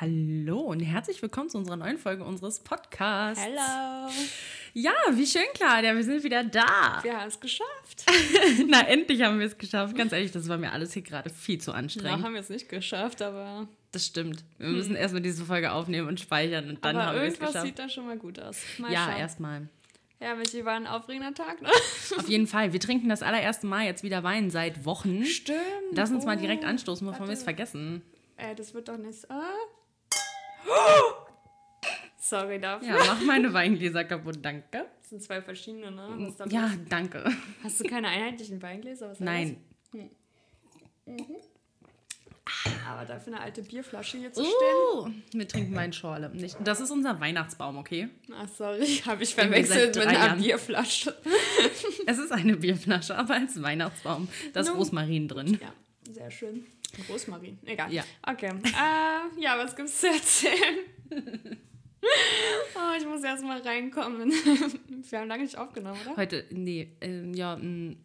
Hallo und herzlich willkommen zu unserer neuen Folge unseres Podcasts. Hello. Ja, wie schön, Claudia, wir sind wieder da. Wir haben es geschafft. Na, endlich haben wir es geschafft. Ganz ehrlich, das war mir alles hier gerade viel zu anstrengend. haben wir es nicht geschafft, aber, Das stimmt. Wir müssen erstmal diese Folge aufnehmen und speichern und dann aber haben wir es irgendwas geschafft. sieht da schon mal gut aus. Mal Ja, erstmal. Ja, Michi, war ein aufregender Tag, ne? Auf jeden Fall. Wir trinken das allererste Mal jetzt wieder Wein seit Wochen. Stimmt. Lass uns mal Oh. direkt anstoßen, bevor wir es vergessen. Äh, das wird doch nicht. Ah. Sorry dafür. Ja, mach meine Weingläser kaputt, danke. Das sind zwei verschiedene, ne? Ja, danke. Hast du keine einheitlichen Weingläser? Was Nein. das? Aber dafür eine alte Bierflasche hier zu stehen. Uh, wir trinken Weinschorle. Nicht, das ist unser Weihnachtsbaum, okay? Ach, sorry, habe ich verwechselt mit einer Jahren- Bierflasche. Es ist eine Bierflasche, aber als Weihnachtsbaum. Da ist No. Rosmarin drin. Ja, sehr schön. Rosmarin, egal. Ja. Okay. Äh, ja, was gibt's zu erzählen? oh, ich muss erst mal reinkommen. Wir haben lange nicht aufgenommen, oder? Heute, nee, ähm, ja, eine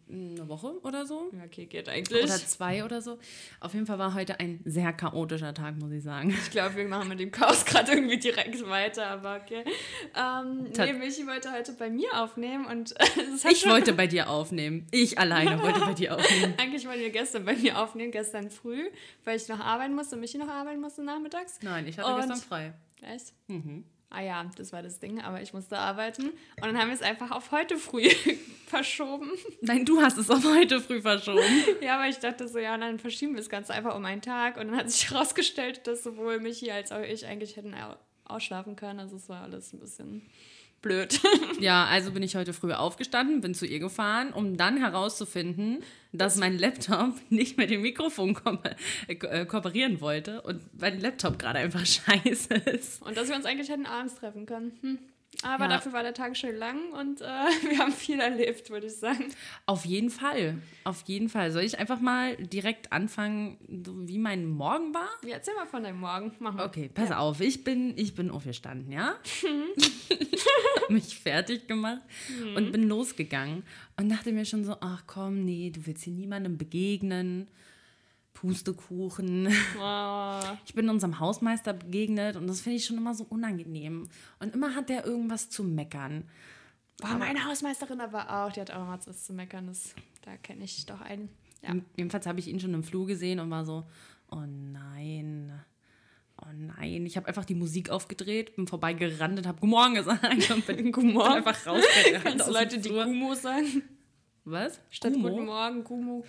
Woche oder so. Ja, Okay, geht eigentlich. Oder zwei oder so. Auf jeden Fall war heute ein sehr chaotischer Tag, muss ich sagen. ich glaube, wir machen mit dem Chaos gerade irgendwie direkt weiter, aber okay. Ähm, nee, Michi wollte heute bei mir aufnehmen und Ich wollte bei dir aufnehmen. Ich alleine wollte bei dir aufnehmen. Eigentlich wollten wir gestern bei mir aufnehmen, gestern früh, weil ich noch arbeiten musste und Michi noch arbeiten musste nachmittags. Nein, ich hatte Und- gestern frei. Echt? Mhm. Ah ja, das war das Ding, aber ich musste arbeiten. Und dann haben wir es einfach auf heute früh verschoben. Nein, du hast es auf heute früh verschoben. Ja, aber ich dachte so, ja, dann verschieben wir es ganz einfach um einen Tag. Und dann hat sich herausgestellt, dass sowohl Michi als auch ich eigentlich hätten au- ausschlafen können. Also es war alles ein bisschen blöd. Ja, also bin ich heute früh aufgestanden, bin zu ihr gefahren, um dann herauszufinden, dass mein Laptop nicht mit dem Mikrofon ko äh, kooperieren wollte und mein Laptop gerade einfach scheiße ist. Und dass wir uns eigentlich hätten abends treffen können. Hm. Aber Ja. dafür war der Tag schön lang und äh, wir haben viel erlebt, würde ich sagen. Auf jeden Fall, auf jeden Fall. Soll ich einfach mal direkt anfangen, wie mein Morgen war? Ja, erzähl mal von deinem Morgen. Mach mal. Okay, pass auf, ich bin, ich bin aufgestanden, ja? Hab mich fertig gemacht und bin losgegangen und dachte mir schon so, ach komm, nee, du willst hier niemandem begegnen. Pustekuchen. Oh, Ich bin unserem Hausmeister begegnet und das finde ich schon immer so unangenehm. Und immer hat der irgendwas zu meckern. Boah, meine Hausmeisterin aber auch. Die hat auch mal was zu meckern. Das, da kenne ich doch einen. Ja. Jedenfalls habe ich ihn schon im Flur gesehen und war so, oh nein, oh nein. Ich habe einfach die Musik aufgedreht, bin vorbeigerannt und habe Guten Morgen gesagt und bin, Guten Morgen. einfach rausgerannt. Kannst du Leute, die. Gumo sagen? Was? Statt Gumo? Guten Morgen, Gumo.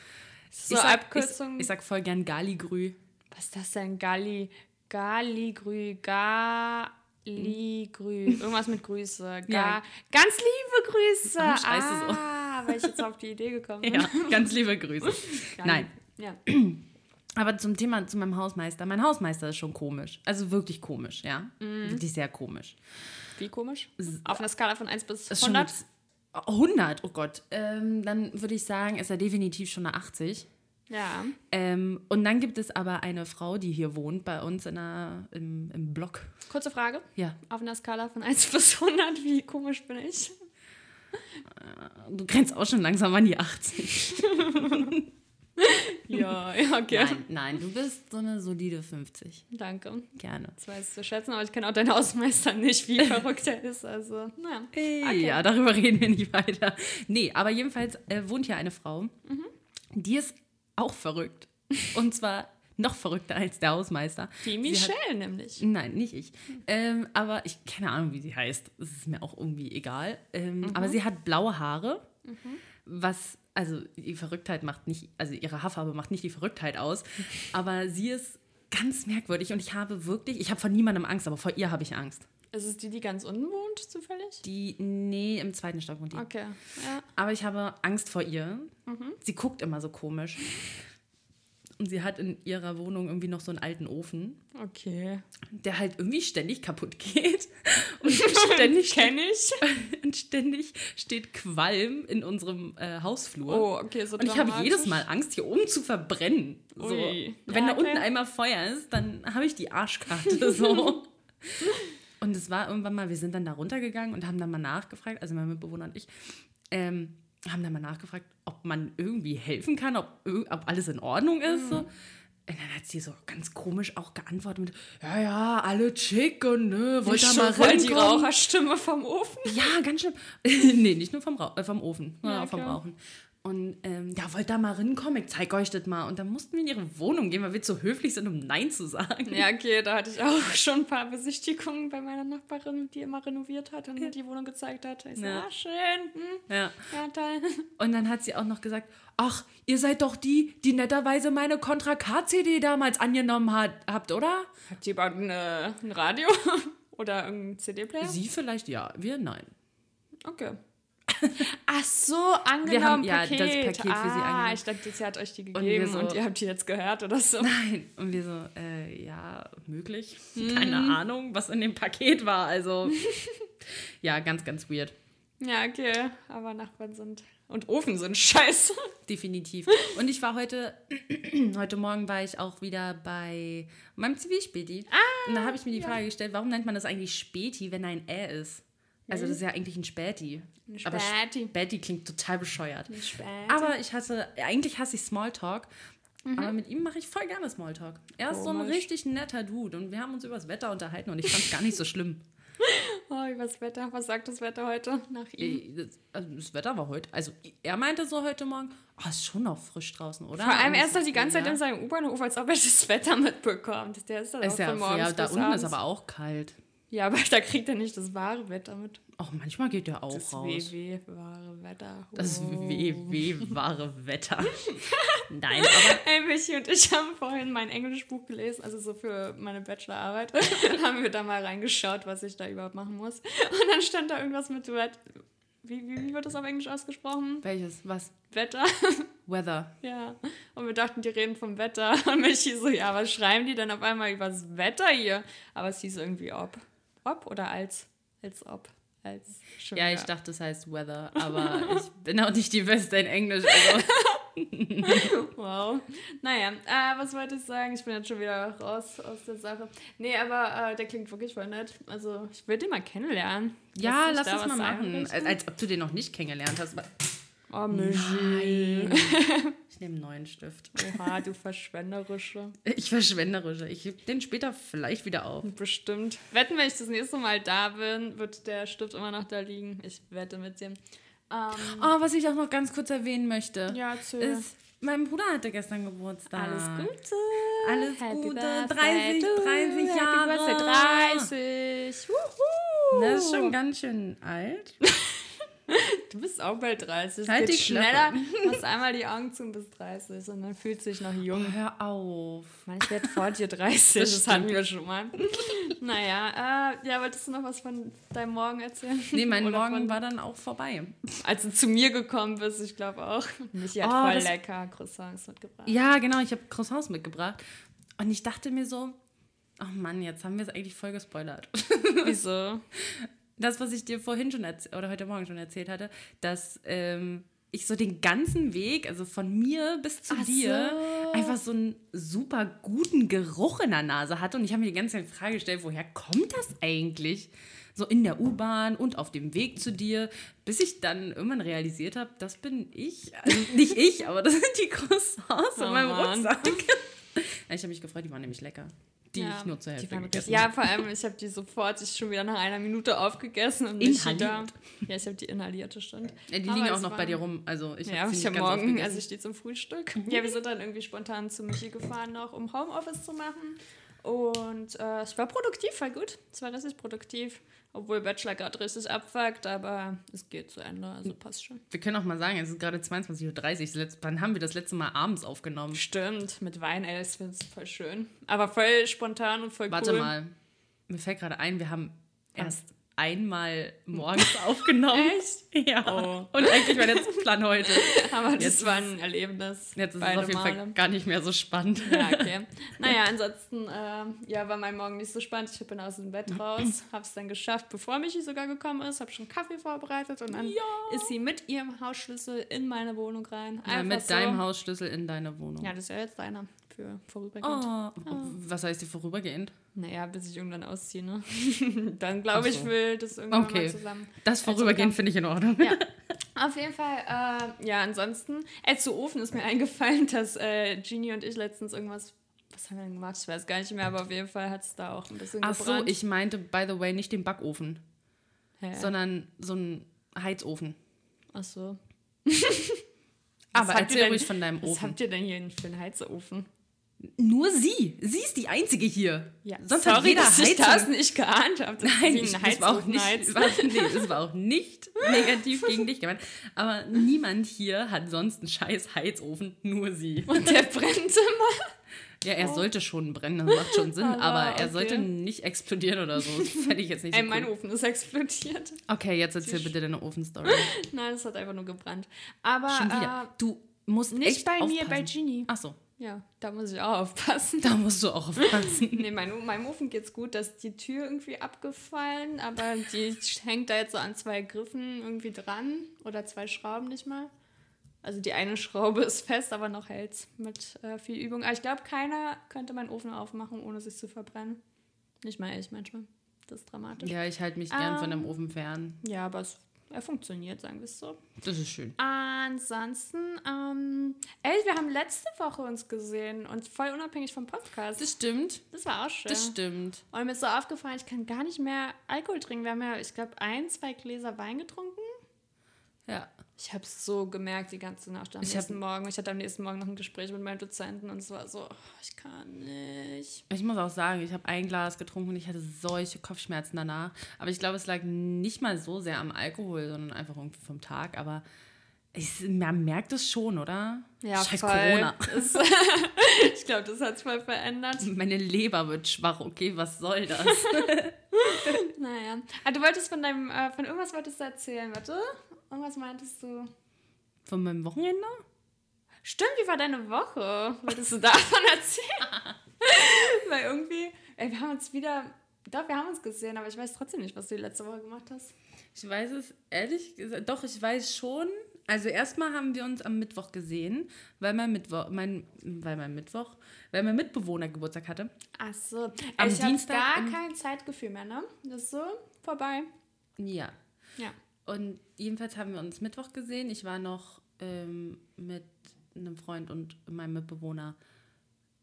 So ich sag, Abkürzung. Ich, ich sag voll gern Galigrü. Was ist das denn? Gali, Galigrü, Galigrü. Irgendwas mit Grüße. Ga, Ja. Ganz liebe Grüße. Oh, scheiße, so. ah, weil ich jetzt auf die Idee gekommen bin. Ja, ganz liebe Grüße. Nein, Ja. aber zum Thema, zu meinem Hausmeister. Mein Hausmeister ist schon komisch. Also wirklich komisch, ja. Mhm. Wirklich sehr komisch. Wie komisch? Auf einer Skala von 1 bis Ist schon 100? jetzt- 100, oh Gott. Ähm, dann würde ich sagen, ist er definitiv schon eine 80. Ja. Ähm, und dann gibt es aber eine Frau, die hier wohnt, bei uns in einer, im, im Block. Kurze Frage. Ja, Auf einer Skala von 1 bis 100, wie komisch bin ich? du grenzt auch schon langsam an die 80. Ja, ja, okay. Nein, nein, du bist so eine solide 50. Danke. Gerne. Das weiß ich zu schätzen, aber ich kenne auch deinen Hausmeister nicht, wie verrückt er ist. Also, naja. Okay. Ja, darüber reden wir nicht weiter. Nee, aber jedenfalls äh, wohnt hier eine Frau, Mhm. die ist auch verrückt. Und zwar noch verrückter als der Hausmeister. Die Sie hat- Michelle nämlich. Nein, nicht ich. Ähm, aber ich keine Ahnung, wie sie heißt. Es ist mir auch irgendwie egal. Ähm, Aber sie hat blaue Haare, was, also die Verrücktheit macht nicht, also ihre Haarfarbe macht nicht die Verrücktheit aus. Aber sie ist ganz merkwürdig und ich habe wirklich, ich habe vor niemandem Angst, aber vor ihr habe ich Angst. Ist es die, die ganz unten wohnt, zufällig? Die, nee, im zweiten Stock wohnt die. Okay, ja. Aber ich habe Angst vor ihr. Sie guckt immer so komisch. Und sie hat in ihrer Wohnung irgendwie noch so einen alten Ofen, Okay. der halt irgendwie ständig kaputt geht. Und ständig, Kenn ich. und ständig steht Qualm in unserem äh, Hausflur. Oh, okay, so und ich habe jedes Mal Angst, hier oben zu verbrennen. So. Ui. Wenn Ja, da okay. unten einmal Feuer ist, dann habe ich die Arschkarte. So. und es war irgendwann mal, wir sind dann da runtergegangen und haben dann mal nachgefragt, also mein Mitbewohner und ich, ähm, haben dann mal nachgefragt, ob man irgendwie helfen kann, ob, ob alles in Ordnung ist. So. Und dann hat sie so ganz komisch auch geantwortet mit, ja, ja, alle chic und ne, wollt ihr Schon mal voll die? Raucherstimme vom Ofen. Ja, ganz schlimm. nee, nicht nur vom, Rau äh, vom Ofen, sondern Ja, auch vom. Rauchen. Und ähm, ja, wollt da mal rinkommen, ich zeig euch das mal. Und dann mussten wir in ihre Wohnung gehen, weil wir zu höflich sind, um Nein zu sagen. Ja, okay, da hatte ich auch schon ein paar Besichtigungen bei meiner Nachbarin, die immer renoviert hat und mir die Wohnung gezeigt hat. Ich so, Ja. ah, schön, hm, Ja. ja, toll. Und dann hat sie auch noch gesagt, ach, ihr seid doch die, die netterweise meine Contra K-CD damals angenommen hat, habt, oder? Hat die überhaupt eine, ein Radio oder irgendein CD-Player? Sie vielleicht ja, wir nein. Okay. Ach so, angenommen, Wir haben- ja, das Paket. Für sie ah, angenommen. ich dachte, sie hat euch die gegeben und, so- ihr habt die jetzt gehört oder so. Nein. Und wir so, äh, ja, möglich. Mhm. Keine Ahnung, was in dem Paket war. Also, ja, ganz, ganz weird. Ja, okay, aber Nachbarn sind und Ofen sind scheiße. Definitiv. Und ich war heute, heute Morgen war ich auch wieder bei meinem Zivilspäti. Ah, Und da habe ich mir die Frage gestellt, warum nennt man das eigentlich Späti, wenn ein Ä ist? Also das ist ja eigentlich ein Späti. Ein Aber Späti. Späti klingt total bescheuert. Spät. Aber ich hatte, eigentlich hasse ich Smalltalk. Aber mit ihm mache ich voll gerne Smalltalk. Er ist so ein Mhm. Komisch. richtig netter Dude und wir haben uns über das Wetter unterhalten und ich fand es gar nicht so schlimm. Oh, über das Wetter. Was sagt das Wetter heute nach ihm? Das, also das Wetter war heute, also er meinte so heute Morgen, oh, ist schon noch frisch draußen, oder? Vor allem, er ist doch die ganze Zeit ja. in seinem U-Bahnhof, als ob er das Wetter mitbekommt. Der ist doch Ist auch ja, von morgens ja, da unten abends. ist aber auch kalt. Ja, aber da kriegt er nicht das wahre Wetter mit. Auch manchmal geht der auch Das raus. WW, wahre Wetter. Das Oh. WW wahre Wetter. Nein, aber Ey, Michi und ich haben vorhin mein Englischbuch gelesen, also so für meine Bachelorarbeit. Dann haben wir da mal reingeschaut, was ich da überhaupt machen muss. Und dann stand da irgendwas mit wie, wie, wie wird das auf Englisch ausgesprochen? welches? Was? Wetter. Weather. Ja. Und wir dachten, die reden vom Wetter. Und Michi so, ja, was schreiben die denn auf einmal über das Wetter hier? Aber es hieß irgendwie ob. Ob oder als? Als ob. Als. Schon Ja, ich dachte, es heißt Weather, aber ich bin auch nicht die Beste in Englisch. Also. Wow. Naja, äh, was wollte ich sagen? Ich bin jetzt schon wieder raus aus der Sache. Nee, aber äh, der klingt wirklich voll nett. Also, ich würde ihn mal kennenlernen. Ja, lass das mal machen. Als, als ob du den noch nicht kennengelernt hast. Oh. Nein. Ich nehme einen neuen Stift. Oha, du Verschwenderische. Ich verschwenderische. Ich heb den später vielleicht wieder auf. Bestimmt. Wetten, wenn ich das nächste Mal da bin, wird der Stift immer noch da liegen. Ich wette mit dem. Ähm, Oh, was ich auch noch ganz kurz erwähnen möchte, ja, ist, mein Bruder hatte gestern Geburtstag. Alles Gute. Alles Happy Gute. Birthday 30, to 30 you. Jahre. Happy Birthday 30. Wuhu. Das ist schon ganz schön alt. Du bist auch bald 30. Halt Geht die schneller. Machst einmal die Augen zu und bist 30 und dann fühlt sich noch Oh, jung. hör auf. Mann, ich werde vor dir 30. Das, Das hatten wir schon mal. Naja, äh, ja, wolltest du noch was von deinem Morgen erzählen? Nee, mein Oder Morgen von, war dann auch vorbei. Als du zu mir gekommen bist, ich glaube auch. Michi hat Oh, voll lecker Croissants mitgebracht. Ja, genau, ich habe Croissants mitgebracht. Und ich dachte mir so, oh Mann, jetzt haben wir es eigentlich voll gespoilert. Wieso? Das, was ich dir vorhin schon erzählt oder heute Morgen schon erzählt hatte, dass ähm, ich so den ganzen Weg, also von mir bis zu Ach dir, so. einfach so einen super guten Geruch in der Nase hatte. Und ich habe mir die ganze Zeit die Frage gestellt, woher kommt das eigentlich? So in der U-Bahn und auf dem Weg zu dir, bis ich dann irgendwann realisiert habe, das bin ich. Also nicht ich, aber das sind die Croissants Oh in meinem Mann. Rucksack. Ich habe mich gefreut, die waren nämlich lecker. Die ich nur zur die Hälfte gegessen richtig- Ja, habe. vor allem, ich habe die sofort ich schon wieder nach einer Minute aufgegessen und Michi da. Inhaliert. Ja, ich habe die inhaliert, das stimmt. Ja, die Aber liegen auch noch bei dir rum. Also ich Ja, habe ich habe ganz morgen, aufgegessen. also ich stehe zum Frühstück. Ja, wir sind dann irgendwie spontan zu Michi gefahren noch, um Homeoffice zu machen. Und äh, es war produktiv, war gut. Es war richtig produktiv. Obwohl Bachelor gerade richtig abfuckt, aber es geht zu Ende, also passt schon. Wir können auch mal sagen, es ist gerade 22.30 Uhr. Das Wann haben wir das letzte Mal abends aufgenommen? Stimmt, mit Wein, ey, finde es voll schön. Aber voll spontan und voll Warte cool. mal. Mir fällt gerade ein, wir haben erst einmal morgens aufgenommen. Echt? Ja. Oh. Und eigentlich war der Plan heute. Aber das Jetzt war ein Erlebnis. Jetzt ist es auf jeden Male. Fall gar nicht mehr so spannend. Ja, okay. Naja, ansonsten ähm, ja, war mein Morgen nicht so spannend. Ich bin aus dem Bett raus, hab's dann geschafft, bevor Michi sogar gekommen ist, hab schon Kaffee vorbereitet und dann ist sie mit ihrem Hausschlüssel in meine Wohnung rein. Ja, mit so. deinem Hausschlüssel in deine Wohnung. Ja, das ist ja jetzt deiner für vorübergehend. Oh, was heißt die vorübergehend? Naja, bis ich irgendwann ausziehe, ne? dann glaube Ach ich, so. will das irgendwann Okay. mal zusammen. Das Also vorübergehend finde ich in Ordnung. Ja. Auf jeden Fall, äh, ja, ansonsten, äh, zu Ofen ist mir eingefallen, dass äh, Genie und ich letztens irgendwas was haben wir denn gemacht? Ich weiß gar nicht mehr, aber auf jeden Fall hat es da auch ein bisschen Ach so, gebrannt. ich meinte, by the way, nicht den Backofen, Hä? sondern so einen Heizofen. Ach so. Aber erzähl denn- ruhig von deinem Was Ofen. habt ihr denn hier für einen Heizofen? Nur sie. Sie ist die Einzige hier. Ja, Sonst hat sorry, jeder dass ich Heizung. das nicht geahnt habe. Nein, sie ich, das war auch nicht, war, nee, das war auch nicht negativ gegen dich gemeint. Aber niemand hier hat sonst einen scheiß Heizofen, nur sie. Und der brennt immer. Ja, er sollte schon brennen, das macht schon Sinn, Aber, aber er okay. sollte nicht explodieren oder so. Das fände ich jetzt nicht so Ey, mein cool. Ofen ist explodiert. Okay, jetzt erzähl bitte deine Ofenstory. Nein, es hat einfach nur gebrannt. Aber Schon wieder. Du musst äh, nicht echt bei aufpassen. mir, bei Genie. Ach so, Ja, da muss ich auch aufpassen. da musst du auch aufpassen. Nee, mein, meinem Ofen geht's gut, da ist die Tür irgendwie abgefallen, aber die hängt da jetzt so an zwei Griffen irgendwie dran oder zwei Schrauben nicht mal. Also die eine Schraube ist fest, aber noch hält's mit äh, viel Übung. Aber ich glaube, keiner könnte meinen Ofen aufmachen, ohne sich zu verbrennen. Nicht mal ich manchmal. Das ist dramatisch. Ja, Ja, ich halte mich gern Ähm. von dem Ofen fern. aber es, er funktioniert, sagen wir es so. Das ist schön. Ansonsten, ähm, ey, wir haben letzte Woche uns gesehen und voll unabhängig vom Podcast. Das stimmt. Das war auch schön. Das stimmt. Und mir ist so aufgefallen, ich kann gar nicht mehr Alkohol trinken. Wir haben ja, ich glaube, ein, zwei Gläser Wein getrunken. Ja. Ich habe es so gemerkt die ganze Nacht am Ich hab- nächsten Morgen. Ich hatte am nächsten Morgen noch ein Gespräch mit meinem Dozenten und es war so, oh, ich kann nicht. Ich muss auch sagen, ich habe ein Glas getrunken und ich hatte solche Kopfschmerzen danach. Aber ich glaube, es lag nicht mal so sehr am Alkohol, sondern einfach irgendwie vom Tag. Aber ich, man merkt es schon, oder? Ja, Scheiß voll. Corona. Ich glaube, das hat es voll verändert. Meine Leber wird schwach. Okay, was soll das? Naja. Ah, du wolltest von deinem, äh, von irgendwas wolltest du erzählen, warte. Irgendwas meintest du? Von meinem Wochenende? Stimmt, wie war deine Woche? Wolltest du davon erzählen? Weil irgendwie, ey, wir haben uns wieder, doch, wir haben uns gesehen, aber ich weiß trotzdem nicht, was du die letzte Woche gemacht hast. Ich weiß es ehrlich gesagt, doch, ich weiß schon. Also erstmal haben wir uns am Mittwoch gesehen, weil mein Mittwoch, mein, weil mein Mittwoch, weil mein Mitbewohner Geburtstag hatte. Ach so. Am ich habe Dienstag gar kein Zeitgefühl mehr, ne? Das ist so vorbei. Ja. Ja. Und jedenfalls haben wir uns Mittwoch gesehen. Ich war noch ähm, mit einem Freund und meinem Mitbewohner,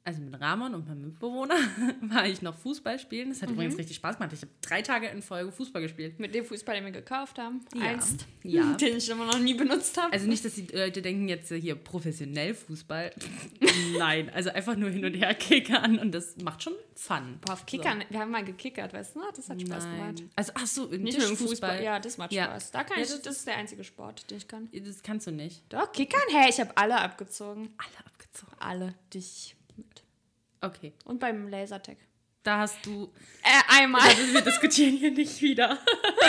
also mit Ramon und meinem Mitbewohner, war ich noch Fußball spielen. Das hat Mhm. übrigens richtig Spaß gemacht. Ich habe drei Tage in Folge Fußball gespielt. Mit dem Fußball, den wir gekauft haben. Ja. Einst. Ja. Den ich immer noch nie benutzt habe. Also nicht, dass die Leute denken jetzt äh, hier professionell Fußball. Nein, also einfach nur hin und her kickern und das macht schon Fun. Boah, auf Kickern, wir haben mal gekickert, weißt du? Das hat Spaß gemacht. Nein. Also ach so, Nicht nur im Fußball. Ja, das macht Ja. Spaß. Da kann Ja, ich, das- das ist der einzige Sport, den ich kann. Das kannst du nicht. Doch, Kickern? Hey, ich habe alle abgezogen. Alle abgezogen. Alle. Dich. Okay, Und beim Lasertag. Da hast du. Äh, einmal. Also wir diskutieren hier nicht wieder.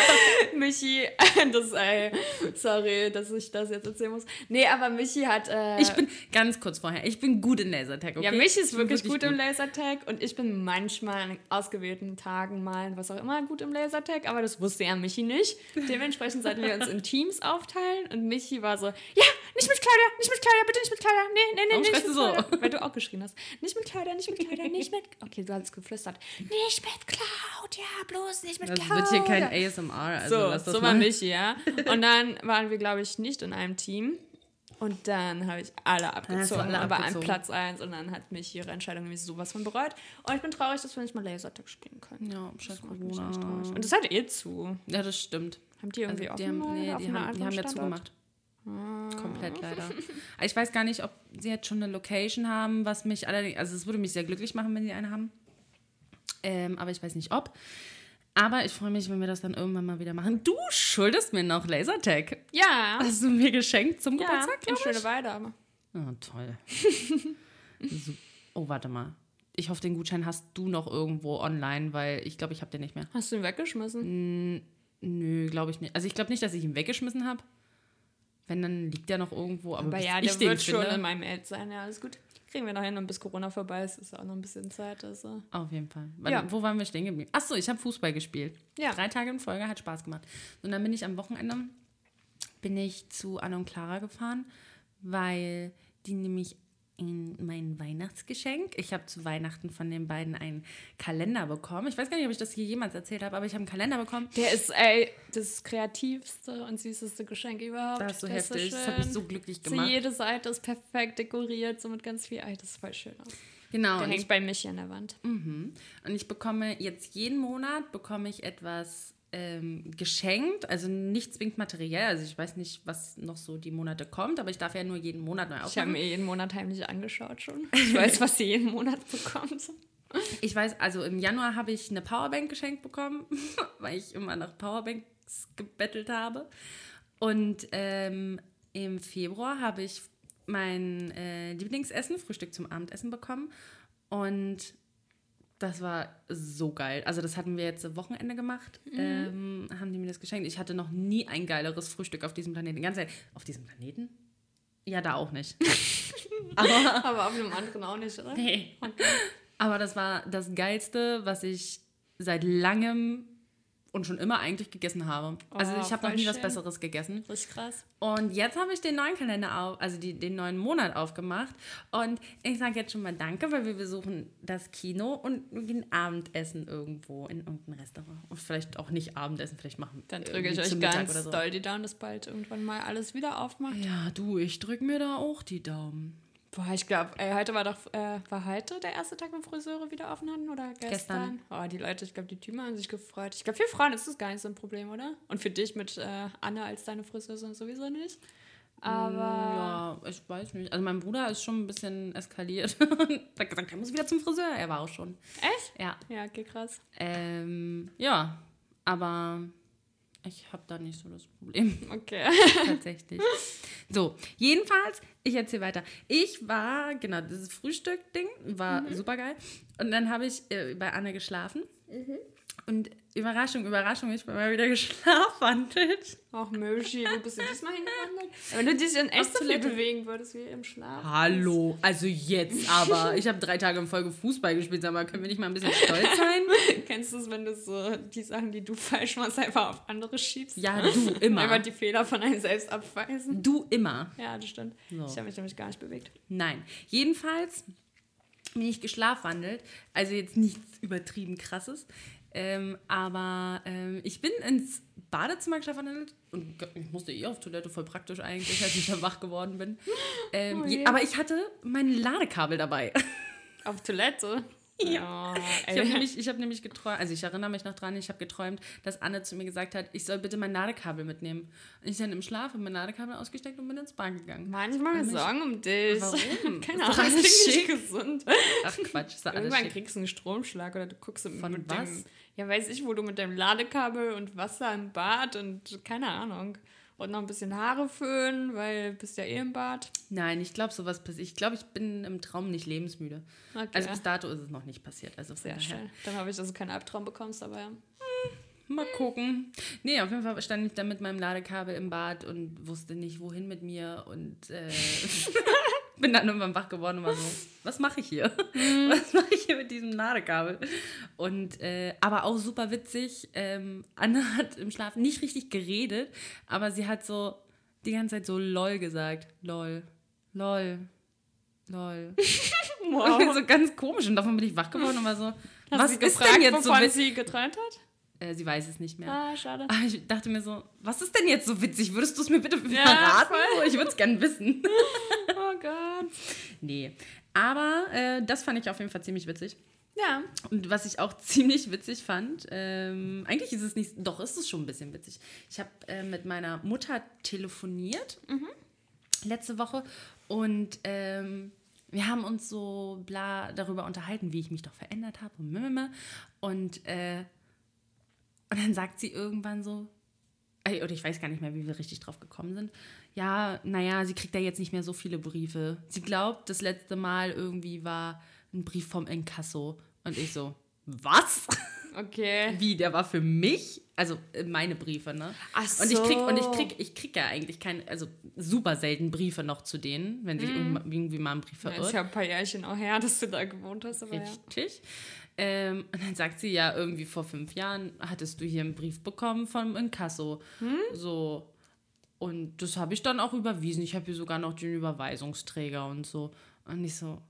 Michi, das, ey, sorry, dass ich das jetzt erzählen muss. Nee, aber Michi hat. Äh, Ich bin ganz kurz vorher. Ich bin gut in Lasertag, okay? Ja, Michi ist Ich bin wirklich gut, im Lasertag und ich bin manchmal an ausgewählten Tagen mal, was auch immer, gut im Lasertag, aber das wusste ja Michi nicht. Dementsprechend sollten wir uns in Teams aufteilen und Michi war so, ja, nicht mit Kleider, nicht mit Kleider, bitte nicht mit Kleider, nee, nee, nee, Warum nicht mit so? Kleider. Weil du auch geschrien hast. Nicht mit Kleider, nicht mit Kleider, nicht mit, okay, du hast geflüstert, nicht mit Claudia, bloß nicht mit Das Claudia. wird hier kein ASMR. Also So, lass das so mal. war Michi, ja. Und dann waren wir, glaube ich, nicht in einem Team. Und dann habe ich alle abgezogen, alle aber abgezogen. an Platz 1. Und dann hat mich ihre Entscheidung nämlich sowas von bereut. Und ich bin traurig, dass wir nicht mal Lasertag spielen können. Ja, scheiß Das macht mich echt traurig. Und das hat eh zu. Ja, das stimmt. Haben die Also irgendwie die auch haben, nee, auf die haben, die haben ja zugemacht. Komplett leider. Ich weiß gar nicht, ob sie jetzt schon eine Location haben, was mich allerdings, also es würde mich sehr glücklich machen, wenn sie eine haben. Ähm, aber ich weiß nicht ob. Aber ich freue mich, wenn wir das dann irgendwann mal wieder machen. Du schuldest mir noch Lasertag. Ja. Hast du mir geschenkt zum Ja, Geburtstag, eine glaube schöne ich? Weide, aber. Oh, toll. so, oh, warte mal. Ich hoffe, den Gutschein hast du noch irgendwo online, weil ich glaube, ich habe den nicht mehr. Hast du ihn weggeschmissen? Nö, glaube ich nicht. Also ich glaube nicht, dass ich ihn weggeschmissen habe. Wenn, dann liegt der noch irgendwo. Aber, Aber ja, ich der den wird schon finde, in meinem Ad sein. Ja, alles gut. Kriegen wir noch hin und bis Corona vorbei ist, ist auch noch ein bisschen Zeit. Also. Auf jeden Fall. Ja. Wo waren wir stehen geblieben? Achso, ich habe Fußball gespielt. Ja. Drei Tage in Folge, hat Spaß gemacht. Und dann bin ich am Wochenende bin ich zu Anna und Clara gefahren, weil die nämlich in mein Weihnachtsgeschenk. Ich habe zu Weihnachten von den beiden einen Kalender bekommen. Ich weiß gar nicht, ob ich das hier jemals erzählt habe, aber ich habe einen Kalender bekommen. Der ist, ey, das kreativste und süßeste Geschenk überhaupt. Das ist so Der heftig. das schön. hat mich so glücklich So gemacht. jede Seite ist perfekt dekoriert, so mit ganz viel. Ey, das ist voll schön aus. Genau. Der und hängt ich, bei mich an der Wand. mhm. und ich bekomme jetzt jeden Monat bekomme ich etwas ähm, geschenkt, also nicht zwingend materiell. Also ich weiß nicht, was noch so die Monate kommt, aber ich darf ja nur jeden Monat neu Ich habe aufmachen. mir jeden Monat heimlich angeschaut schon. Ich weiß, was sie jeden Monat bekommt. Ich weiß, also im Januar habe ich eine Powerbank geschenkt bekommen, weil ich immer nach Powerbanks gebettelt habe. Und ähm, im Februar habe ich mein äh, Lieblingsessen, Frühstück zum Abendessen bekommen. Und das war so geil. Also das hatten wir jetzt am Wochenende gemacht. Ähm, haben die mir das geschenkt. Ich hatte noch nie ein geileres Frühstück auf diesem Planeten. Ganz ehrlich, auf diesem Planeten? Ja, da auch nicht. Aber Aber auf einem anderen auch nicht, oder? Nee. Aber das war das Geilste, was ich seit langem und schon immer eigentlich gegessen habe. Also Oh, ich habe noch nie was schön. Besseres gegessen. Richtig krass. Und jetzt habe ich den neuen Kalender auf, also die, den neuen Monat aufgemacht. Und ich sage jetzt schon mal Danke, weil wir besuchen das Kino und wir gehen Abendessen irgendwo in irgendein Restaurant. Und vielleicht auch nicht Abendessen, vielleicht machen Dann wir drücke ich euch ganz so. doll die Daumen, dass bald irgendwann mal alles wieder aufmacht. Ja, du, ich drücke mir da auch die Daumen. Boah, ich glaube, heute war doch, äh, war heute der erste Tag, wo Friseure wieder offen hatten oder gestern? Gestern. Oh, die Leute, ich glaube, die Typen haben sich gefreut. Ich glaube, für Frauen ist das gar nicht so ein Problem, oder? Und für dich mit äh, Anne als deine Friseurin sowieso nicht. Aber Ja, ich weiß nicht. Also mein Bruder ist schon ein bisschen eskaliert. er hat gesagt, er muss wieder zum Friseur. Er war auch schon. echt? Ja. Ja, okay, krass. Ähm, ja, aber ich habe da nicht so das Problem Okay. tatsächlich. So, jedenfalls, ich erzähle weiter. Ich war, genau, dieses Frühstück-Ding war super geil. Und dann habe ich äh, bei Anne geschlafen. Und Überraschung, Überraschung, ich bin mal wieder geschlafwandelt. Ach, Möschi, wo bist du diesmal hingewandert? Wenn du dich in echt so viel bewegen würdest wie im Schlaf. Hallo, also jetzt aber. Ich habe drei Tage in Folge Fußball gespielt, sag mal, können wir nicht mal ein bisschen stolz sein? Kennst du es, wenn du so die Sachen, die du falsch machst, einfach auf andere schiebst? Ja, du immer. Einfach die Fehler von einem selbst abweisen. Du immer. Ja, das stimmt. So. Ich habe mich nämlich gar nicht bewegt. Nein. Jedenfalls bin ich geschlafwandelt. Also jetzt nichts übertrieben krasses. Ähm, aber ähm, ich bin ins Badezimmer geschlafwandelt und ich musste eh auf Toilette, voll praktisch eigentlich, als ich da wach geworden bin. Ähm, Oh je. aber ich hatte mein Ladekabel dabei. Auf Toilette? Ja. Ich habe nämlich, ich hab nämlich geträumt, also ich erinnere mich noch dran, ich habe geträumt, dass Anne zu mir gesagt hat, ich soll bitte mein Ladekabel mitnehmen. Und ich dann im Schlaf habe mein Ladekabel ausgesteckt und bin ins Bad gegangen. Manchmal Sorgen um dich. Warum? Keine Ahnung, das ist nicht schick. gesund. Ach Quatsch, ist doch alles Irgendwann schick. kriegst du einen Stromschlag oder du guckst Von mit was? dem. Ja, weiß ich, wo du mit deinem Ladekabel und Wasser im Bad und keine Ahnung. Und noch ein bisschen Haare föhnen, weil du bist ja eh im Bad. Nein, ich glaube, sowas passiert. Ich glaube, ich bin im Traum nicht lebensmüde. Okay. Also bis dato ist es noch nicht passiert. Also Sehr daher. schön. Dann hoffe ich, dass du keinen Albtraum bekommst, aber ja. Mal gucken. Nee, auf jeden Fall stand ich dann mit meinem Ladekabel im Bad und wusste nicht, wohin mit mir. Und äh, bin dann irgendwann wach geworden und war so, was mache ich hier? Was mache ich hier mit diesem Ladekabel? Und äh, aber auch super witzig. Ähm, Anne hat im Schlaf nicht richtig geredet, aber sie hat so die ganze Zeit so lol gesagt. Lol. Lol. Lol. Wow. so ganz komisch. Und davon bin ich wach geworden und war so, Hast was sie ist denn jetzt so wovon witzig? sie geträumt hat? Äh, sie weiß es nicht mehr. Ah, schade. Aber ich dachte mir so, was ist denn jetzt so witzig? Würdest du es mir bitte Ja, verraten? So, Ich würde es gerne wissen. Oh Gott. nee. Aber äh, das fand ich auf jeden Fall ziemlich witzig. Ja. Und was ich auch ziemlich witzig fand, ähm, eigentlich ist es nicht, doch ist es schon ein bisschen witzig. Ich habe äh, mit meiner Mutter telefoniert letzte Woche und ähm, wir haben uns so bla darüber unterhalten, wie ich mich doch verändert habe und mimime. Und, äh, und dann sagt sie irgendwann so, oder ich weiß gar nicht mehr, wie wir richtig drauf gekommen sind. Ja, naja, sie kriegt ja jetzt nicht mehr so viele Briefe. Sie glaubt, das letzte Mal irgendwie war ein Brief vom Inkasso. Und ich so, was? Okay. Wie, der war für mich? Also äh, meine Briefe, ne? Ach Und ich krieg, und ich so. krieg, ich krieg ja eigentlich keine, also super selten Briefe noch zu denen, wenn sich irgendwann- irgendwie mal ein Brief Ja, verirrt. ist ja ein paar Jährchen auch her, dass du da gewohnt hast, aber ja. Richtig. Ähm, und dann sagt sie ja, irgendwie vor fünf Jahren hattest du hier einen Brief bekommen vom Inkasso. Hm? So. Und das habe ich dann auch überwiesen. Ich habe hier sogar noch den Überweisungsträger und so. Und ich so,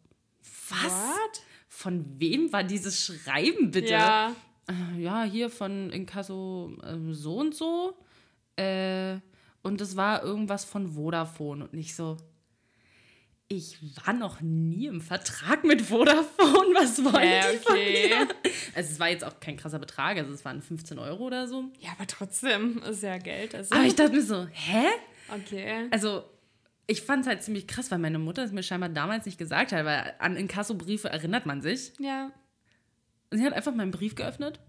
was? What? Von wem war dieses Schreiben bitte? Ja. Äh, ja, hier von Inkasso ähm, so und so. Äh, und es war irgendwas von Vodafone. Und ich so, Ich war noch nie im Vertrag mit Vodafone. Was wollen Ja, die von okay. mir? Also es war jetzt auch kein krasser Betrag, also es waren 15 Euro oder so. Ja, aber trotzdem ist ja Geld. Also. Aber ich dachte mir so, hä? okay. Also ich fand es halt ziemlich krass, weil meine Mutter es mir scheinbar damals nicht gesagt hat, weil an Inkassobriefe erinnert man sich. Ja. Und sie hat einfach meinen Brief geöffnet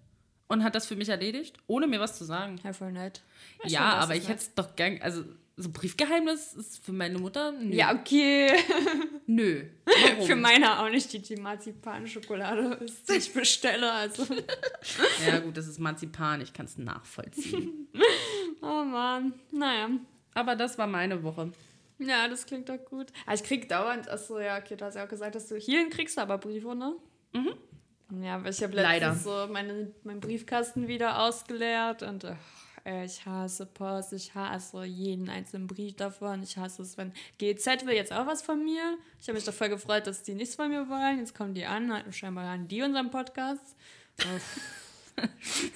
und hat das für mich erledigt, ohne mir was zu sagen. Ja, voll nett. Ja, das aber ich hätte es doch gern, also so Briefgeheimnis ist für meine Mutter, nö. Ja, okay. Nö. Warum? Für meine auch nicht die, die Marzipan-Schokolade ist, die ich bestelle. Also. Ja gut, das ist Marzipan, ich kann es nachvollziehen. Oh Mann. Naja. Aber das war meine Woche. Ja, das klingt doch gut. Aber ich krieg dauernd, achso, ja, okay, du hast ja auch gesagt, dass du hierhin kriegst, aber Briefe, ne? Mhm. Ja, aber ich habe Leider. letztens so meine, meinen Briefkasten wieder ausgeleert und ach, ich hasse Post, ich hasse jeden einzelnen Brief davon. Ich hasse es, wenn GZ will jetzt auch was von mir. Ich habe mich doch voll gefreut, dass die nichts von mir wollen. Jetzt kommen die an, scheinbar an die unseren Podcast.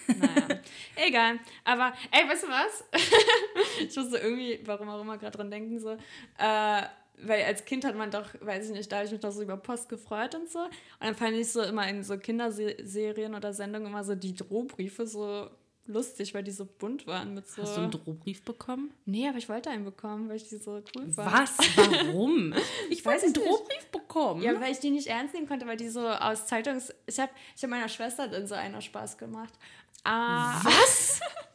Naja, egal. Aber, ey, weißt du was? ich musste irgendwie, warum auch immer, gerade dran denken, so, äh, weil als Kind hat man doch, weiß ich nicht, da habe ich mich doch so über Post gefreut und so. Und dann fand ich so immer in so Kinderserien oder Sendungen immer so die Drohbriefe so lustig, weil die so bunt waren mit so. Hast du einen Drohbrief bekommen? nee, aber ich wollte einen bekommen, weil ich die so cool fand. Was? Warum? Ich Weiß wollte einen. Drohbrief bekommen. Ja, weil ich die nicht ernst nehmen konnte, weil die so aus Zeitungs... Ich habe ich hab meiner Schwester dann so einer Spaß gemacht. Ah, Was?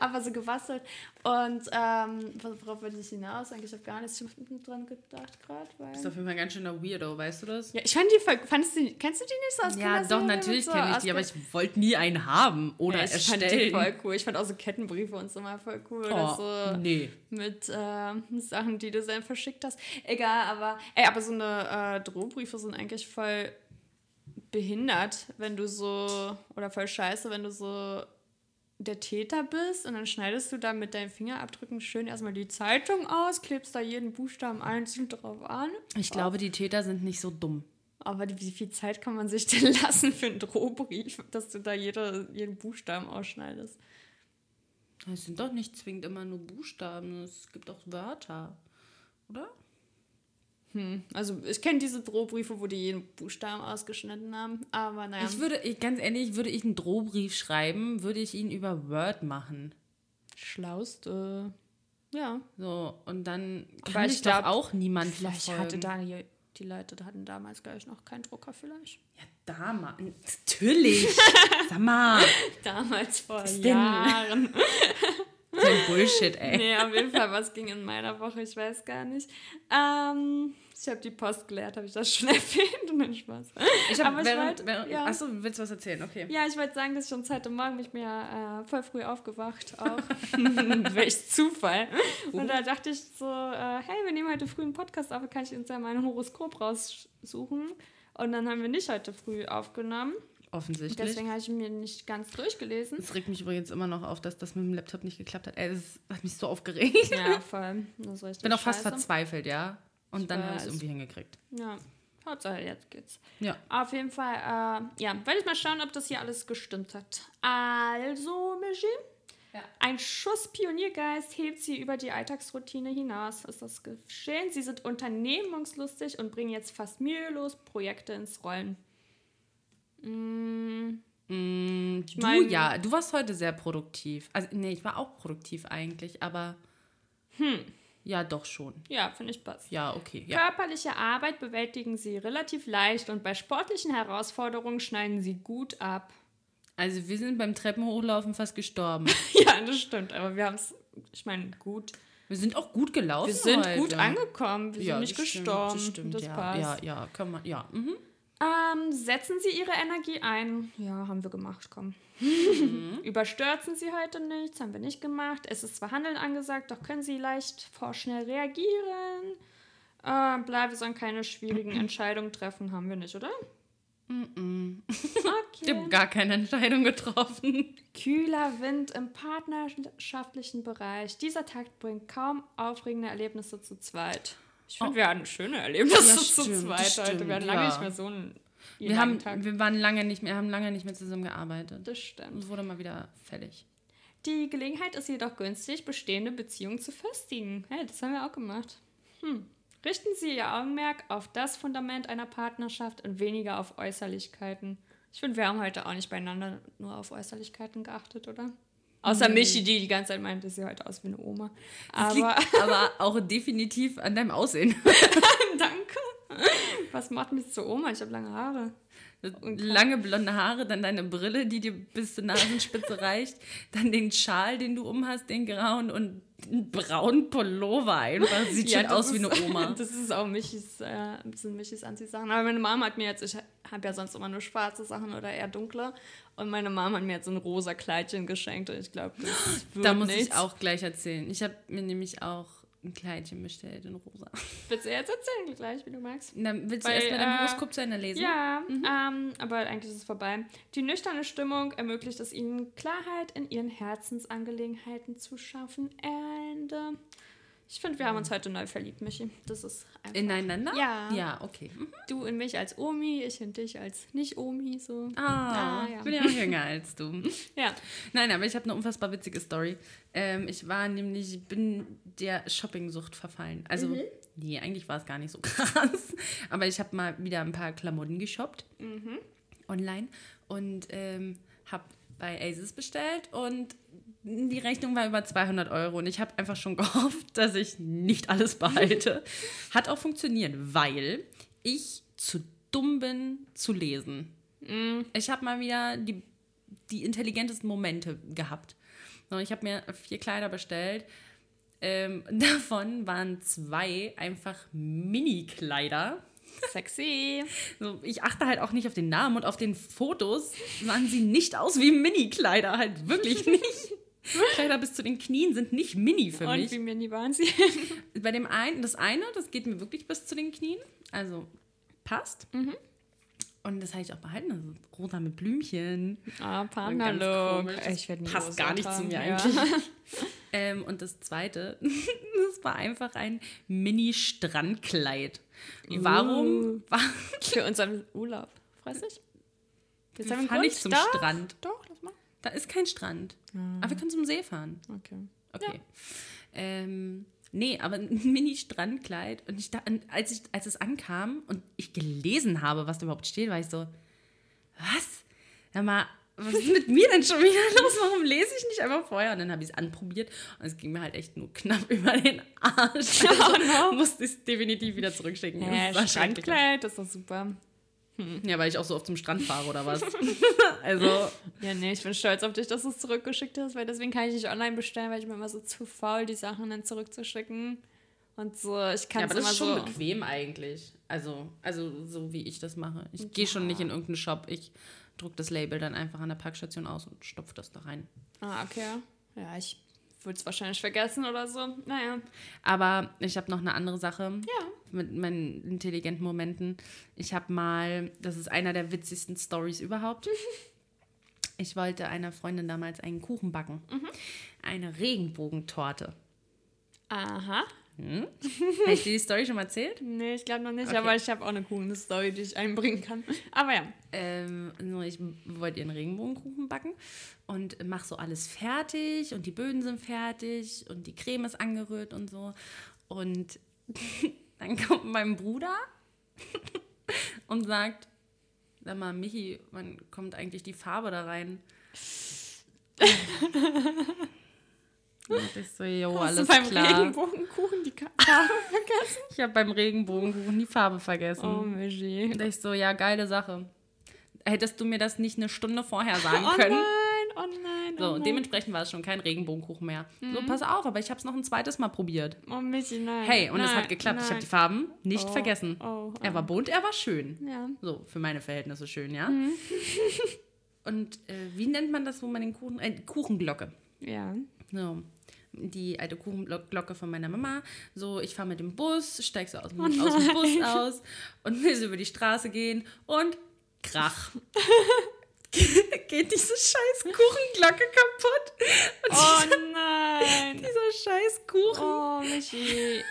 aber so gebastelt. Und ähm, worauf wollte ich hinaus? Eigentlich habe gar nichts dran gedacht gerade. Du bist auf jeden Fall ein ganz schöner Weirdo, weißt du das? Ja, ich fand die voll, fandest du, kennst du die nicht so aus Ja, doch, natürlich so? kenne ich die, aber ich wollte nie einen haben oder ja, ich fand die erstellen. voll cool. Ich fand auch so Kettenbriefe und so mal voll cool. Oh, so nee. mit ähm, Sachen, die du dann verschickt hast. Egal, aber ey, aber so eine äh, Drohbriefe sind eigentlich voll behindert, wenn du so oder voll scheiße, wenn du so der Täter bist und dann schneidest du da mit deinen Fingerabdrücken schön erstmal die Zeitung aus, klebst da jeden Buchstaben einzeln drauf an. Ich glaube, die Täter sind nicht so dumm. Aber wie viel Zeit kann man sich denn lassen für einen Drohbrief, dass du da jede, jeden Buchstaben ausschneidest? Es sind doch nicht zwingend immer nur Buchstaben, es gibt auch Wörter. Oder? Also ich kenne diese Drohbriefe, wo die jeden Buchstaben ausgeschnitten haben, aber naja. Ich würde, ich, ganz ehrlich, würde ich einen Drohbrief schreiben, würde ich ihn über Word machen. Schlauste. Ja. So, und dann Aber kann ich ich, doch glaub, auch niemand Vielleicht verfolgen. hatte da die, Leute hatten damals gleich noch keinen Drucker vielleicht. Ja, damals. Natürlich. Sag mal. Damals vor? Jahren. So ein Bullshit, ey. nee, auf jeden Fall, was ging in meiner Woche, ich weiß gar nicht. Ähm, ich habe die Post geleert, habe ich das schon erwähnt? Dann Spaß. Ich hab, Aber während, ja. Achso, willst du was erzählen? Okay. Ja, ich wollte sagen, dass ich schon heute Morgen mich mir äh, voll früh aufgewacht, auch. Welch Zufall. Und da dachte ich so, äh, hey, wir nehmen heute früh einen Podcast auf, kann ich uns ja mein Horoskop raussuchen. Und dann haben wir nicht heute früh aufgenommen. Offensichtlich. Deswegen habe ich mir nicht ganz durchgelesen. Es regt mich übrigens immer noch auf, dass das mit dem Laptop nicht geklappt hat. Ey, das hat mich so aufgeregt. Ja, voll. Das ist richtig Ich bin auch fast scheiße. verzweifelt, ja. Und dann habe ich es irgendwie hingekriegt. Ja, Hauptsache jetzt geht's. Ja. Auf jeden Fall, äh, ja, werde ich mal schauen, ob das hier alles gestimmt hat. Also, Michi, Ja. ein Schuss Pioniergeist hebt sie über die Alltagsroutine hinaus. Ist das geschehen? Sie sind unternehmungslustig und bringen jetzt fast mühelos Projekte ins Rollen. Mm, Mm, du mein- ja, du warst heute sehr produktiv. Also, nee, ich war auch produktiv eigentlich, aber. Hm. Ja, doch schon. ja, finde ich passt. Ja, okay. Ja. Körperliche Arbeit bewältigen sie relativ leicht und bei sportlichen Herausforderungen schneiden sie gut ab. Also, wir sind beim Treppenhochlaufen fast gestorben. Ja, das stimmt, aber wir haben es, ich meine, gut. Wir sind auch gut gelaufen. Wir sind heute. gut angekommen, wir Ja, sind nicht das stimmt, gestorben. Das stimmt, das ja. passt. Ja, ja, kann man, ja. Mhm. Ähm, setzen Sie Ihre Energie ein. Ja, haben wir gemacht, komm. Mhm. Überstürzen Sie heute nichts, haben wir nicht gemacht. Es ist zwar Handeln angesagt, doch können Sie leicht vorschnell reagieren. Äh, bla, wir sollen keine schwierigen Entscheidungen treffen, haben wir nicht, oder? Ich Okay. habe gar keine Entscheidung getroffen. Kühler Wind im partnerschaftlichen Bereich. Dieser Tag bringt kaum aufregende Erlebnisse zu zweit. Ich finde, wir hatten schöne Erlebnisse Oh. Ja, zu stimmt, zweit heute. Wir hatten lange ja. nicht mehr so einen Wir, haben, Tag. wir waren lange nicht mehr, haben lange nicht mehr zusammengearbeitet. Das stimmt. Es wurde mal wieder fällig. Die Gelegenheit ist jedoch günstig, bestehende Beziehungen zu festigen. Hey, das haben wir auch gemacht. Hm. Richten Sie Ihr Augenmerk auf das Fundament einer Partnerschaft und weniger auf Äußerlichkeiten. Ich finde, wir haben heute auch nicht beieinander nur auf Äußerlichkeiten geachtet, oder? Außer Nee. Michi, die die ganze Zeit meinte, sie sieht heute aus wie eine Oma. Aber aber auch definitiv an deinem Aussehen. danke. Was macht mich zur Oma? Ich habe lange Haare. Lange blonde Haare, dann deine Brille, die dir bis zur Nasenspitze reicht, dann den Schal, den du umhast, den grauen und einen braunen Pullover einfach. Sieht schon das aus wie eine ist- Oma. Das ist auch Michis, äh, bisschen Michis Anziehsachen. Aber meine Mama hat mir jetzt, ich habe ja sonst immer nur schwarze Sachen oder eher dunkle. Und meine Mama hat mir jetzt so ein rosa Kleidchen geschenkt und ich glaube, das wird Da muss nichts. ich auch gleich erzählen. Ich habe mir nämlich auch ein Kleidchen bestellt in rosa. Willst du jetzt erzählen gleich, wie du magst? Na, willst du Weil, erst mal dein äh, Horoskop zu Ende lesen? Ja, ähm, aber eigentlich ist es vorbei. Die nüchterne Stimmung ermöglicht es ihnen, Klarheit in ihren Herzensangelegenheiten zu schaffen. Äh, ich finde, wir haben uns heute neu verliebt, Michi. Das ist einfach. Ineinander? Ja. Ja, okay. Mhm. du in mich als Omi, ich in dich als Nicht-Omi. So. Ah, Ah, ja. ich bin ja auch jünger als du. Ja. Nein, aber ich habe eine unfassbar witzige Story. Ähm, ich war nämlich, ich bin der Shoppingsucht verfallen. Also, Mhm. nee, eigentlich war es gar nicht so krass. Aber ich habe mal wieder ein paar Klamotten geshoppt. Mhm. Online. Und ähm, habe bei Asus bestellt und die Rechnung war über 200 Euro. Und ich habe einfach schon gehofft, dass ich nicht alles behalte. Hat auch funktioniert, weil ich zu dumm bin zu lesen. Mhm. Ich habe mal wieder die, die intelligentesten Momente gehabt. Ich habe mir vier Kleider bestellt. Ähm, davon waren zwei einfach Mini-Kleider. Sexy. So, ich achte halt auch nicht auf den Namen und auf den Fotos sahen sie nicht aus wie Mini-Kleider, halt wirklich nicht. Kleider bis zu den Knien sind nicht Mini für Und mich. wie mini waren sie? Bei dem einen, das eine, das geht mir wirklich bis zu den Knien. Also passt. Mhm. Und das habe ich auch behalten. Also rosa mit Blümchen. Ah, werde nie passt gar nicht zu mir ja. eigentlich. ähm, und das zweite, das war einfach ein Mini-Strandkleid. Warum? War, Für unseren Urlaub. Weiß ich. Jetzt wir haben wir fahren nicht zum. Doch, Strand. Doch, lass mal. Da ist kein Strand. Aber wir können zum See fahren. Okay. Okay. Ähm, nee, aber ein Mini-Strandkleid. Und ich da, als, ich, als es ankam und ich gelesen habe, was da überhaupt steht, war ich so, was? Sag mal, was ist mit mir denn schon wieder los? Warum lese ich nicht einfach vorher? Und dann habe ich es anprobiert und es ging mir halt echt nur knapp über den Arsch. Also Oh no. musste ich es definitiv wieder zurückschicken. Ja, Das. Strandkleid, das ist doch super. Ja, weil ich auch so oft zum Strand fahre oder was. also, Ja, nee, ich bin stolz auf dich, dass du es zurückgeschickt hast, weil deswegen kann ich nicht online bestellen, weil ich bin immer so zu faul, die Sachen dann zurückzuschicken. Und so, ich kann ja, es aber das immer ist schon so. bequem eigentlich. Also, also so wie ich das mache. Ich gehe schon nicht in irgendeinen Shop. Ich druck das Label dann einfach an der Packstation aus und stopfe das da rein. Ah, okay. Ja, ich würde es wahrscheinlich vergessen oder so. Naja. Aber ich habe noch eine andere Sache Ja. mit meinen intelligenten Momenten. Ich habe mal, das ist einer der witzigsten Stories überhaupt. Ich wollte einer Freundin damals einen Kuchen backen. Eine Regenbogentorte. Aha. Hm? Habe ich dir die Story schon mal erzählt? Nee, ich glaube noch nicht, Okay. aber ich habe auch eine coole Story, die ich einbringen kann. Aber ja. Ähm, ich wollte ihren Regenbogenkuchen backen und mach so alles fertig und die Böden sind fertig und die Creme ist angerührt und so. Und dann kommt mein Bruder und sagt, sag mal, Michi, wann kommt eigentlich die Farbe da rein? Und ich so, jo, Hast alles du beim klar. Regenbogenkuchen die Farbe vergessen? Ich habe beim Regenbogenkuchen die Farbe vergessen. Oh, Michi. Und ich so, ja, geile Sache. Hättest du mir das nicht eine Stunde vorher sagen Oh können? nein, oh nein, So, oh nein. dementsprechend war es schon kein Regenbogenkuchen mehr. So, pass auf, aber ich habe es noch ein zweites Mal probiert. Oh, Michi, nein. Hey, und es nein, hat geklappt. Ich habe nein. die Farben nicht Oh, vergessen. Oh, oh. Er war bunt, er war schön. Ja. So, für meine Verhältnisse schön, ja. Mhm. Und äh, wie nennt man das, wo man den Kuchen, äh, Kuchenglocke. Ja. So, die alte Kuchenglocke von meiner Mama. So, ich fahre mit dem Bus, steig so aus dem, Oh aus dem Bus aus und will so über die Straße gehen und krach. Geht diese scheiß Kuchenglocke kaputt. Und Oh nein. dieser scheiß Kuchen Oh, Michi.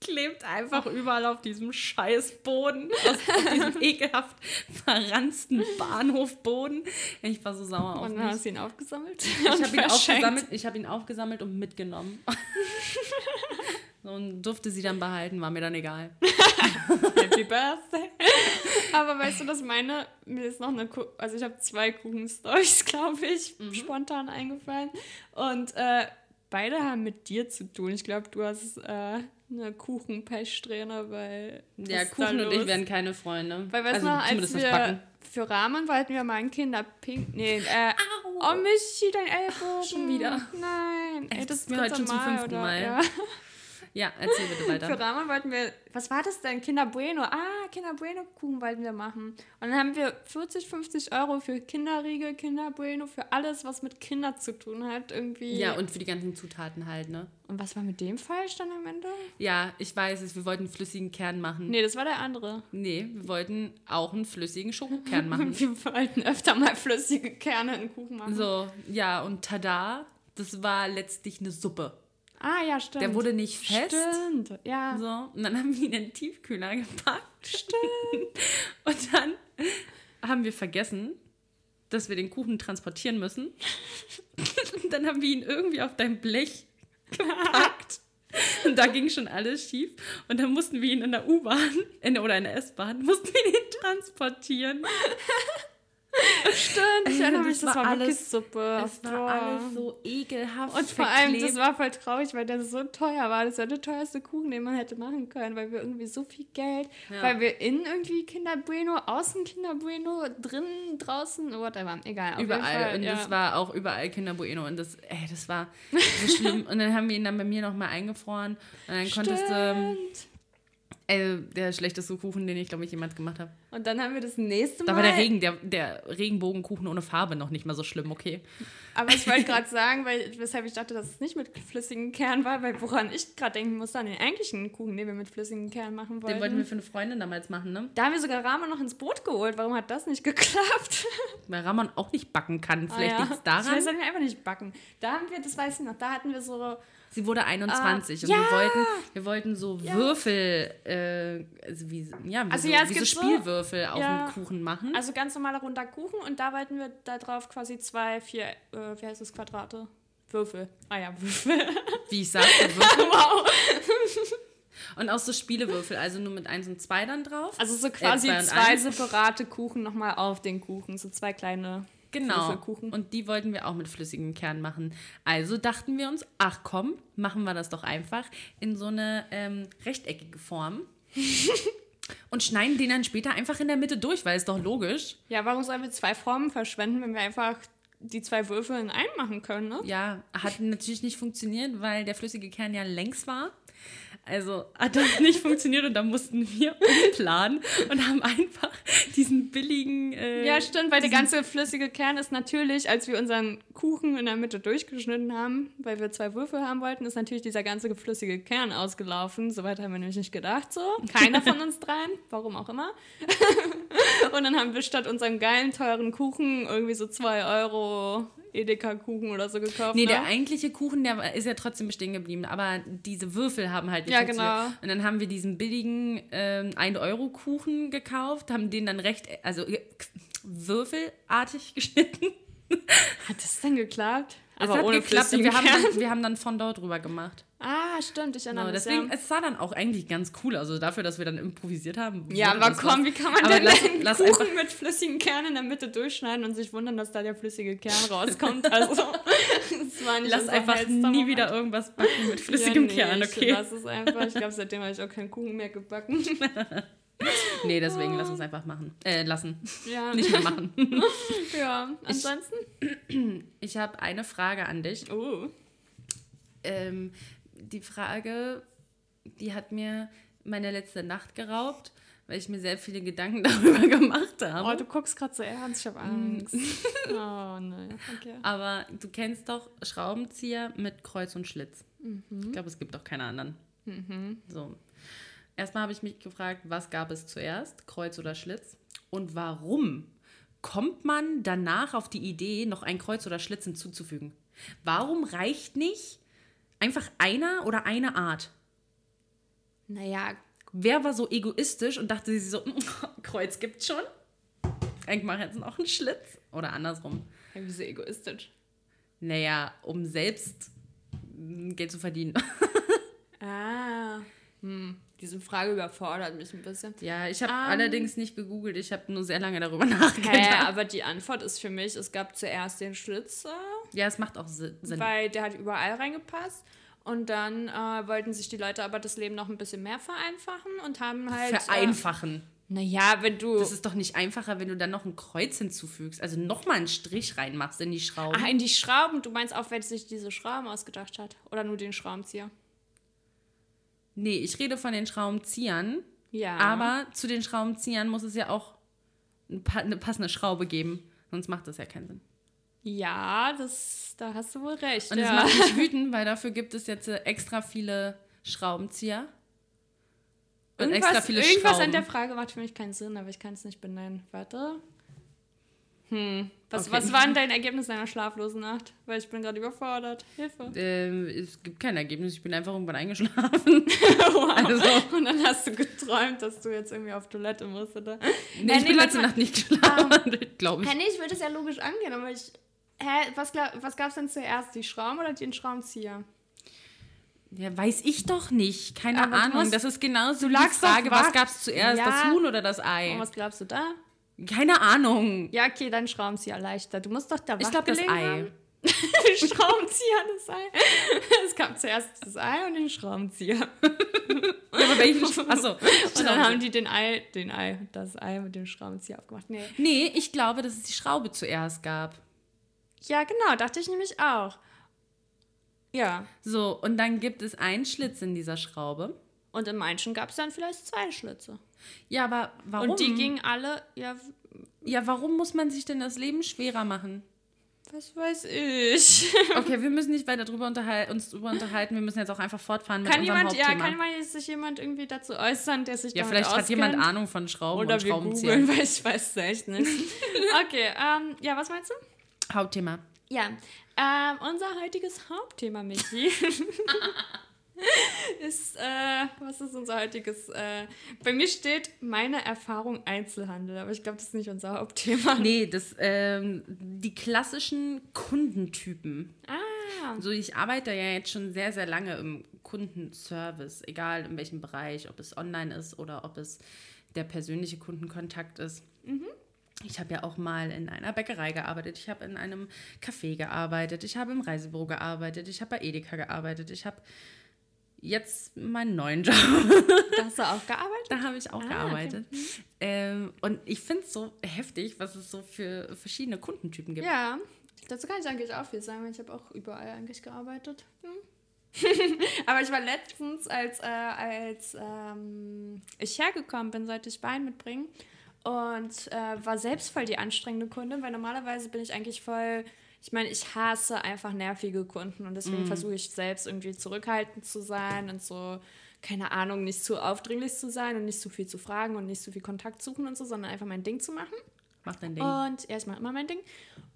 Klebt einfach überall auf diesem scheiß Boden, aus, auf diesem ekelhaft verranzten Bahnhofboden. Ich war so sauer auf Und mich. dann hast du ihn aufgesammelt? Ich Und habe ihn, aufgesammelt, ich ihn aufgesammelt und mitgenommen. und durfte sie dann behalten, war mir dann egal. Happy Birthday. Aber weißt du, dass meine, mir ist noch eine, Ku also ich habe zwei Kuchen-Stories, glaube ich, mhm. spontan eingefallen. Und äh, beide haben mit dir zu tun. Ich glaube, du hast äh, eine Kuchenpech-Strähne, weil. Ja, Kuchen und ich werden keine Freunde. Weil, weißt also, noch, als wir für Rahmen wollten wir mal ein Kinderpink. Nee, äh. Au. Oh, Michi, dein Ellbogen. Schon wieder. Nein. Ey, das ist mir heute schon zum fünften Mal. Mal. Ja. Ja, erzähl bitte weiter. Für Rahmen wollten wir, was war das denn? Kinder Bueno. Ah, Kinder Bueno Kuchen wollten wir machen. Und dann haben wir 40, 50 Euro für Kinderriegel, Kinder Bueno, für alles, was mit Kindern zu tun hat, irgendwie. Ja, und für die ganzen Zutaten halt, ne? Und was war mit dem falsch dann am Ende? Ja, ich weiß es. Wir wollten einen flüssigen Kern machen. Nee, das war der andere. Nee, wir wollten auch einen flüssigen Schokokern machen. wir wollten öfter mal flüssige Kerne in Kuchen machen. So, ja, und tada, das war letztlich eine Suppe. Ah, ja, stimmt. Der wurde nicht fest. Stimmt, ja. So, und dann haben wir ihn in den Tiefkühler gepackt. Stimmt. und dann haben wir vergessen, dass wir den Kuchen transportieren müssen. und dann haben wir ihn irgendwie auf dein Blech gepackt. Und da ging schon alles schief. Und dann mussten wir ihn in der U-Bahn oder in der S-Bahn, mussten wir ihn transportieren. Stimmt, ich erinnere mich, das, das war, alles, wirklich Suppe. Es war Boah. alles so ekelhaft. Und vor allem, das war voll traurig, weil der so teuer war. Das war der teuerste Kuchen, den man hätte machen können, weil wir irgendwie so viel Geld, ja. weil wir innen irgendwie Kinder Bueno, außen Kinder Bueno, drinnen, draußen, whatever, egal. Überall. Fall, und ja. das war auch überall Kinder Bueno. Und das, ey, das war so schlimm. und dann haben wir ihn dann bei mir nochmal eingefroren. Und dann Stimmt. konntest du Ey, der schlechteste Kuchen, den ich, glaube ich, jemals gemacht habe. Und dann haben wir das nächste Mal. Da war der Regen, der, der Regenbogenkuchen ohne Farbe noch nicht mal so schlimm, okay. Aber ich wollte gerade sagen, weil, weshalb ich dachte, dass es nicht mit flüssigem Kern war, weil woran ich gerade denken musste, an den eigentlichen Kuchen, den wir mit flüssigem Kern machen wollten. Den wollten wir für eine Freundin damals machen, ne? Da haben wir sogar Ramon noch ins Boot geholt. Warum hat das nicht geklappt? Weil Ramon auch nicht backen kann. Vielleicht ah, ja. liegt es daran. Ich weiß einfach nicht backen. Da haben wir, das weiß ich noch, da hatten wir so Sie wurde 21 uh, und ja. wir wollten, wir wollten so ja. Würfel, äh, also wie, ja, wie also so, ja, wie so Spielwürfel so, auf dem Kuchen machen. Also ganz normaler runder Kuchen und da wollten wir da drauf quasi zwei, vier, äh, wie heißt das, Quadrate? Würfel. Ah ja, Würfel. Wie ich sagte, Würfel. wow. Und auch so Spielewürfel, also nur mit 1 und 2 dann drauf. Also so quasi äh, zwei, zwei separate Kuchen nochmal auf den Kuchen, so zwei kleine Genau. Und die wollten wir auch mit flüssigem Kern machen. Also dachten wir uns, ach komm, machen wir das doch einfach in so eine ähm, rechteckige Form. und schneiden den dann später einfach in der Mitte durch, weil es doch logisch. Ja, warum sollen wir zwei Formen verschwenden, wenn wir einfach die zwei Würfel in einen machen können, ne? Ja, hat natürlich nicht funktioniert, weil der flüssige Kern ja längs war. Also hat das nicht funktioniert und da mussten wir umplanen und haben einfach diesen billigen. Äh, ja, stimmt, weil der ganze flüssige Kern ist natürlich, als wir unseren Kuchen in der Mitte durchgeschnitten haben, weil wir zwei Würfel haben wollten, ist natürlich dieser ganze flüssige Kern ausgelaufen. Soweit haben wir nämlich nicht gedacht, so. Keiner von uns dreien, warum auch immer. und dann haben wir statt unserem geilen, teuren Kuchen irgendwie so zwei Euro Edeka-Kuchen oder so gekauft. Nee, ne? der eigentliche Kuchen, der ist ja trotzdem bestehen geblieben, aber diese Würfel haben halt nicht Ja, genau. Und dann haben wir diesen billigen ähm, 1-Euro-Kuchen gekauft, haben den dann recht, also äh, würfelartig geschnitten. Hat das denn geklappt? Aber es hat ohne geklappt und wir haben, dann, wir haben dann Fondant drüber gemacht. Ah, stimmt, ich erinnere mich. No, deswegen, ja. es sah dann auch eigentlich ganz cool, also dafür, dass wir dann improvisiert haben. Ja, aber komm, wie kann man aber denn lass, einen lass Kuchen mit flüssigen Kernen in der Mitte durchschneiden und sich wundern, dass da der flüssige Kern rauskommt? Also, das war nicht Lass einfach nie Moment. wieder irgendwas backen mit flüssigem ja, nee, Kern, okay? Das ist einfach, ich glaube, seitdem habe ich auch keinen Kuchen mehr gebacken. nee, deswegen lass uns einfach machen. Äh, lassen. Ja. Nicht mehr machen. ja, ansonsten? Ich, ich habe eine Frage an dich. Oh. Ähm, die Frage, die hat mir meine letzte Nacht geraubt, weil ich mir sehr viele Gedanken darüber gemacht habe. Oh, du guckst gerade so ernst, ich habe Angst. oh nein, okay. Aber du kennst doch Schraubenzieher mit Kreuz und Schlitz. Mhm. Ich glaube, es gibt auch keine anderen. Mhm. So. Erstmal habe ich mich gefragt, was gab es zuerst, Kreuz oder Schlitz? Und warum kommt man danach auf die Idee, noch ein Kreuz oder Schlitz hinzuzufügen? Warum reicht nicht einfach einer oder eine Art? Naja. Wer war so egoistisch und dachte sich so, Kreuz gibt's schon? Ich mache jetzt noch einen Schlitz. Oder andersrum. Ja, wieso egoistisch? Naja, um selbst Geld zu verdienen. Ah. Hm. Diese Frage überfordert mich ein bisschen. Ja, ich habe Ähm. allerdings nicht gegoogelt. Ich habe nur sehr lange darüber nachgedacht. Hä, aber die Antwort ist für mich, es gab zuerst den Schlitzer, Ja, es macht auch Si- Sinn. weil der hat überall reingepasst. Und dann äh, wollten sich die Leute aber das Leben noch ein bisschen mehr vereinfachen und haben halt. Vereinfachen. Äh, naja, wenn du. Das ist doch nicht einfacher, wenn du dann noch ein Kreuz hinzufügst. Also nochmal einen Strich reinmachst in die Schrauben. Ach, in die Schrauben. Du meinst auch, wer sich diese Schrauben ausgedacht hat? Oder nur den Schraubenzieher? Nee, ich rede von den Schraubenziehern. Ja. Aber zu den Schraubenziehern muss es ja auch eine passende Schraube geben. Sonst macht das ja keinen Sinn. Ja, das, da hast du wohl recht. Und ja. macht mich wütend, weil dafür gibt es jetzt äh, extra viele Schraubenzieher. Und Irgendwas, extra viele irgendwas Schrauben. an der Frage macht für mich keinen Sinn, aber ich kann es nicht benennen. Warte. Hm. Was, Okay. was war denn dein Ergebnis deiner schlaflosen Nacht? Weil ich bin gerade überfordert. Hilfe. ähm, es gibt kein Ergebnis. Ich bin einfach irgendwann eingeschlafen. wow. Also- Und dann hast du geträumt, dass du jetzt irgendwie auf Toilette musst, oder? Nee, Äh, ich bin letzte mal. Nacht nicht geschlafen, glaube ich. Hä, nee, ich würde es ja logisch angehen, aber ich. Hä, was, was gab es denn zuerst? Die Schrauben oder den Schraubenzieher? Ja, weiß ich doch nicht. Keine Aber Ahnung. das ist genauso du die Frage, was gab es zuerst, Ja. das Huhn oder das Ei? Und was glaubst du da? Keine Ahnung. Ja, okay, dein Schraubenzieher leichter. Du musst doch da Ich glaube, das Ei. Schraubenzieher, das Ei. Es gab zuerst das Ei und den Schraubenzieher. Aber welchen Achso. Und dann haben die den Ei, den Ei, das Ei mit dem Schraubenzieher aufgemacht. Nee. Nee, ich glaube, dass es die Schraube zuerst gab. Ja, genau, dachte ich nämlich auch. Ja. So, und dann gibt es einen Schlitz in dieser Schraube. Und im manchen gab es dann vielleicht zwei Schlitze. Ja, aber warum? Und die gingen alle, ja, ja, warum muss man sich denn das Leben schwerer machen? was weiß ich. Okay, wir müssen nicht weiter drüber unterhal uns drüber unterhalten. Wir müssen jetzt auch einfach fortfahren mit Kann unserem jemand, ja, Hauptthema. kann mal sich jemand irgendwie dazu äußern, der sich ja, vielleicht hat jemand auskennt? Ahnung von Schrauben Oder und googeln, weil ich weiß es echt nicht. Okay, ähm, ja, was meinst du? Hauptthema. Ja, ähm, unser heutiges Hauptthema, Michi, ist, äh, was ist unser heutiges, äh, bei mir steht meine Erfahrung Einzelhandel, aber ich glaube, das ist nicht unser Hauptthema. Nee, das, ähm, die klassischen Kundentypen. Ah, Also ich arbeite ja jetzt schon sehr, sehr lange im Kundenservice, egal in welchem Bereich, ob es online ist oder ob es der persönliche Kundenkontakt ist. Ich habe ja auch mal in einer Bäckerei gearbeitet, ich habe in einem Café gearbeitet, ich habe im Reisebüro gearbeitet, ich habe bei Edeka gearbeitet, ich habe jetzt meinen neuen Job. da hast du auch gearbeitet? Da habe ich auch Ah, gearbeitet. Ähm, und ich finde es so heftig, was es so für verschiedene Kundentypen gibt. Ja, dazu kann ich eigentlich auch viel sagen, weil ich habe auch überall eigentlich gearbeitet. Hm. Aber ich war letztens, als, äh, als ähm, ich hergekommen bin, sollte ich Wein mitbringen und äh, war selbst voll die anstrengende Kundin, weil normalerweise bin ich eigentlich voll, ich meine, ich hasse einfach nervige Kunden und deswegen versuche ich selbst irgendwie zurückhaltend zu sein und so, keine Ahnung, nicht zu aufdringlich zu sein und nicht zu viel zu fragen und nicht zu viel Kontakt suchen und so, sondern einfach mein Ding zu machen. Mach dein Ding. Und ja, ich mache immer mein Ding.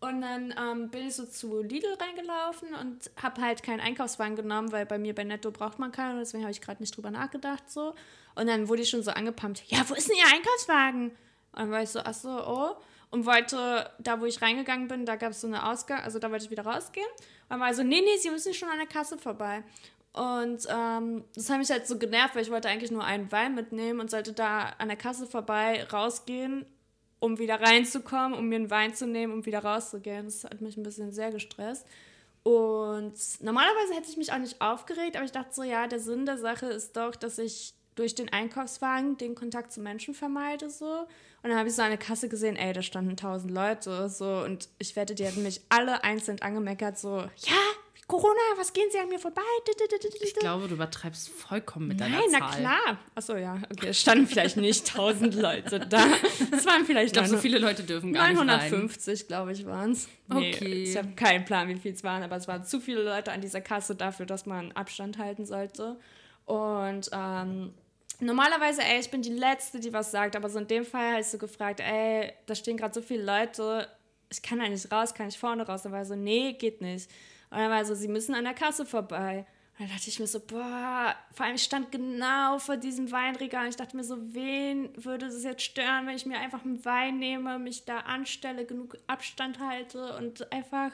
Und dann ähm, bin ich so zu Lidl reingelaufen und habe halt keinen Einkaufswagen genommen, weil bei mir bei Netto braucht man keinen. und Deswegen habe ich gerade nicht drüber nachgedacht. so. Und dann wurde ich schon so angepumpt. Ja, wo ist denn Ihr Einkaufswagen? Und dann war ich so, ach so, oh. Und wollte, da wo ich reingegangen bin, da gab es so eine Ausgang, also da wollte ich wieder rausgehen. Und war so, nee, nee, Sie müssen schon an der Kasse vorbei. Und ähm, das hat mich halt so genervt, weil ich wollte eigentlich nur einen Wein mitnehmen und sollte da an der Kasse vorbei rausgehen um wieder reinzukommen, um mir einen Wein zu nehmen, um wieder rauszugehen. Das hat mich ein bisschen sehr gestresst. Und normalerweise hätte ich mich auch nicht aufgeregt, aber ich dachte so, ja, der Sinn der Sache ist doch, dass ich durch den Einkaufswagen den Kontakt zu Menschen vermeide, so. Und dann habe ich so eine Kasse gesehen, ey, da standen tausend Leute, so. Und ich wette, die hätten mich alle einzeln angemeckert, so, ja, Corona, was gehen Sie an mir vorbei? Ich glaube, du übertreibst vollkommen mit deiner Nein, na Zahl. klar. Achso, ja, okay, es standen vielleicht nicht tausend Leute da. Es waren vielleicht Ich glaube, so viele Leute dürfen gar nicht rein. 950, glaube ich, waren es. Nee, Okay. Ich habe keinen Plan, wie viel es waren, aber es waren zu viele Leute an dieser Kasse dafür, dass man Abstand halten sollte. Und ähm, normalerweise, ey, ich bin die Letzte, die was sagt, aber so in dem Fall hast du gefragt, ey, da stehen gerade so viele Leute, ich kann da nicht raus, kann ich vorne raus? Und war so, nee, geht nicht. Und dann war er so, sie müssen an der Kasse vorbei. Und dann dachte ich mir so, boah, vor allem ich stand genau vor diesem Weinregal und ich dachte mir so, wen würde es jetzt stören, wenn ich mir einfach einen Wein nehme, mich da anstelle, genug Abstand halte und einfach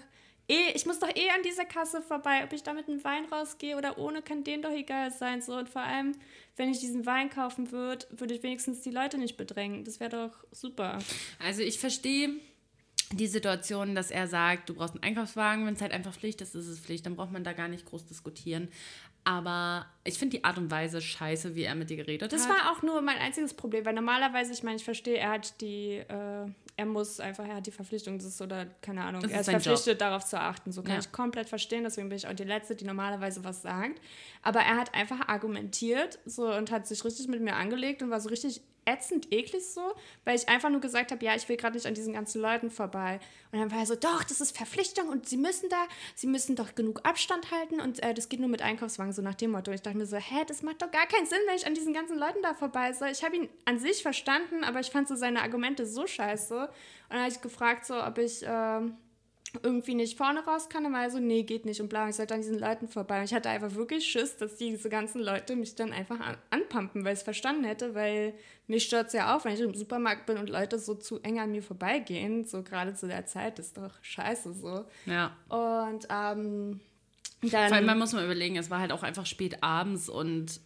eh, ich muss doch eh an dieser Kasse vorbei. Ob ich da mit einem Wein rausgehe oder ohne, kann denen doch egal sein. So. Und vor allem, wenn ich diesen Wein kaufen würde, würde ich wenigstens die Leute nicht bedrängen. Das wäre doch super. Also ich verstehe die Situation, dass er sagt, du brauchst einen Einkaufswagen, wenn es halt einfach Pflicht ist, ist es Pflicht, dann braucht man da gar nicht groß diskutieren. Aber ich finde die Art und Weise scheiße, wie er mit dir geredet das hat. Das war auch nur mein einziges Problem, weil normalerweise, ich meine, ich verstehe, er hat die, äh, er muss einfach, er hat die Verpflichtung, das ist oder keine Ahnung, das er ist, ist verpflichtet, Job. darauf zu achten. So kann ja. ich komplett verstehen, deswegen bin ich auch die Letzte, die normalerweise was sagt. Aber er hat einfach argumentiert so und hat sich richtig mit mir angelegt und war so richtig ätzend eklig so, weil ich einfach nur gesagt habe, ja, ich will gerade nicht an diesen ganzen Leuten vorbei. Und dann war er so, doch, das ist Verpflichtung und sie müssen da, sie müssen doch genug Abstand halten und äh, das geht nur mit Einkaufswagen, so nach dem Motto. Und ich dachte mir so, hä, das macht doch gar keinen Sinn, wenn ich an diesen ganzen Leuten da vorbei soll. Ich habe ihn an sich verstanden, aber ich fand so seine Argumente so scheiße. Und dann habe ich gefragt, so, ob ich... Äh, irgendwie nicht vorne raus kann, dann war er so, nee, geht nicht und bla, ich sollte an diesen Leuten vorbei. Und ich hatte einfach wirklich Schiss, dass diese ganzen Leute mich dann einfach an anpumpen, weil ich es verstanden hätte, weil mich stört es ja auch, wenn ich im Supermarkt bin und Leute so zu eng an mir vorbeigehen, so gerade zu der Zeit, ist doch scheiße so. Ja. Und ähm, dann... Vor allem, man muss mal überlegen, es war halt auch einfach spät abends und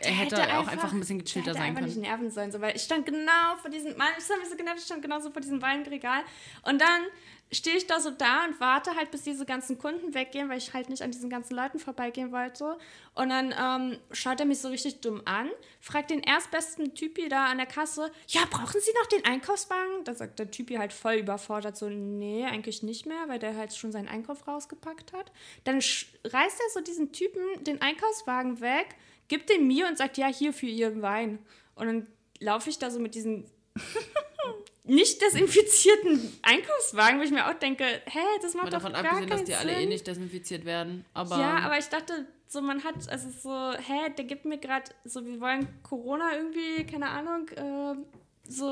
er hätte, hätte auch einfach, ein bisschen gechillter sein können. nicht nerven sollen, so, weil ich stand genau vor diesem, Mann, ich habe so genervt, ich stand genau so vor diesem Weinregal und dann stehe ich da so da und warte halt, bis diese ganzen Kunden weggehen, weil ich halt nicht an diesen ganzen Leuten vorbeigehen wollte. Und dann ähm, schaut er mich so richtig dumm an, fragt den erstbesten Typi da an der Kasse, ja, brauchen Sie noch den Einkaufswagen? Da sagt der Typi halt voll überfordert, so, nee, eigentlich nicht mehr, weil der halt schon seinen Einkauf rausgepackt hat. Dann reißt er so diesen Typen den Einkaufswagen weg, gibt den mir und sagt, ja, hier für Ihren Wein. Und dann laufe ich da so mit diesen nicht desinfizierten Einkaufswagen, wo ich mir auch denke, hä, das macht doch gar keinen Sinn. davon abgesehen, dass die alle eh nicht desinfiziert werden. Aber ja, aber ich dachte, so man hat, also so, hä, der gibt mir gerade, so wir wollen Corona irgendwie, keine Ahnung, äh, so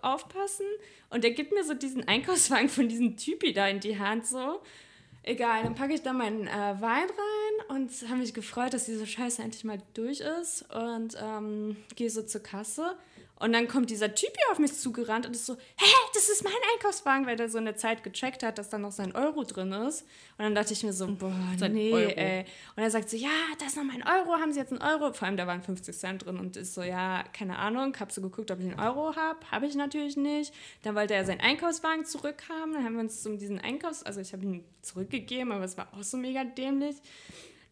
aufpassen. Und der gibt mir so diesen Einkaufswagen von diesem Typi da in die Hand, so. Egal, dann packe ich da meinen äh, Wein rein und habe mich gefreut, dass diese Scheiße endlich mal durch ist und ähm, gehe so zur Kasse. Und dann kommt dieser Typ hier auf mich zugerannt und ist so, hä, das ist mein Einkaufswagen, weil der so eine Zeit gecheckt hat, dass da noch sein Euro drin ist. Und dann dachte ich mir so, boah, nee, Euro. ey. Und er sagt so, ja, da ist noch mein Euro, haben Sie jetzt einen Euro? Vor allem, da waren 50 Cent drin und ist so, ja, keine Ahnung, hab so geguckt, ob ich einen Euro habe. Habe ich natürlich nicht. Dann wollte er seinen Einkaufswagen zurückhaben. Dann haben wir uns um diesen Einkaufs-, also ich habe ihn zurückgegeben, aber es war auch so mega dämlich.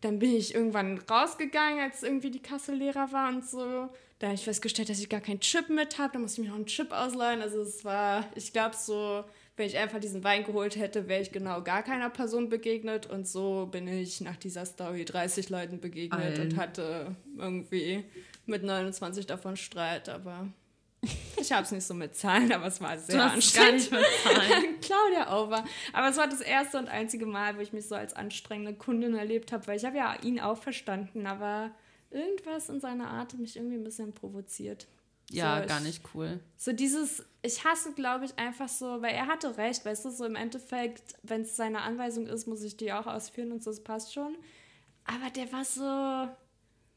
Dann bin ich irgendwann rausgegangen, als irgendwie die Kasse leerer war und so. Da habe ich festgestellt, dass ich gar keinen Chip mit habe. Da musste ich mir noch einen Chip ausleihen. Also es war, ich glaube so, wenn ich einfach diesen Wein geholt hätte, wäre ich genau gar keiner Person begegnet. Und so bin ich nach dieser Story 30 Leuten begegnet Allen. und hatte irgendwie mit 29 davon Streit. Aber ich habe es nicht so mit Zahlen, aber es war sehr du anstrengend. Gar nicht mit Zahlen. Claudia Over. Aber es war das erste und einzige Mal, wo ich mich so als anstrengende Kundin erlebt habe, weil ich habe ja ihn auch verstanden, aber irgendwas in seiner Art hat mich irgendwie ein bisschen provoziert. Ja, so, gar nicht cool. So dieses, ich hasse, glaube ich, einfach so, weil er hatte recht, weißt du, so im Endeffekt, wenn es seine Anweisung ist, muss ich die auch ausführen und so, das passt schon. Aber der war so,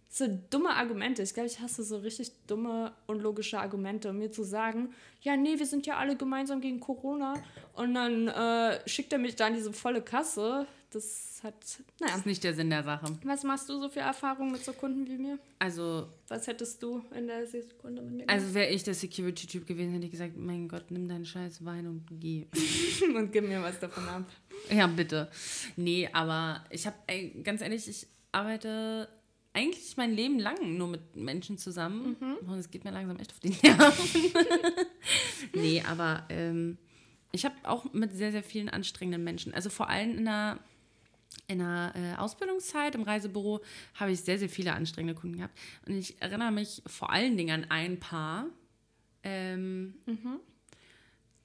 so dumme Argumente. Ich glaube, ich hasse so richtig dumme, unlogische Argumente, um mir zu sagen, ja, nee, wir sind ja alle gemeinsam gegen Corona. Und dann äh, schickt er mich da in diese volle Kasse. Das hat, naja. Das ist nicht der Sinn der Sache. Was machst du so für Erfahrungen mit so Kunden wie mir? Also. Was hättest du in der Sekunde mit mir gemacht? Also wäre ich der Security-Typ gewesen, hätte ich gesagt, mein Gott, nimm deinen scheiß Wein und geh. und gib mir was davon ab. Ja, bitte. Nee, aber ich habe, ganz ehrlich, ich arbeite eigentlich mein Leben lang nur mit Menschen zusammen. Mhm. Und es geht mir langsam echt auf die Nerven. nee, aber ähm, ich habe auch mit sehr, sehr vielen anstrengenden Menschen, also vor allem in der, in der äh, Ausbildungszeit im Reisebüro, habe ich sehr, sehr viele anstrengende Kunden gehabt. Und ich erinnere mich vor allen Dingen an ein paar, ähm, mhm.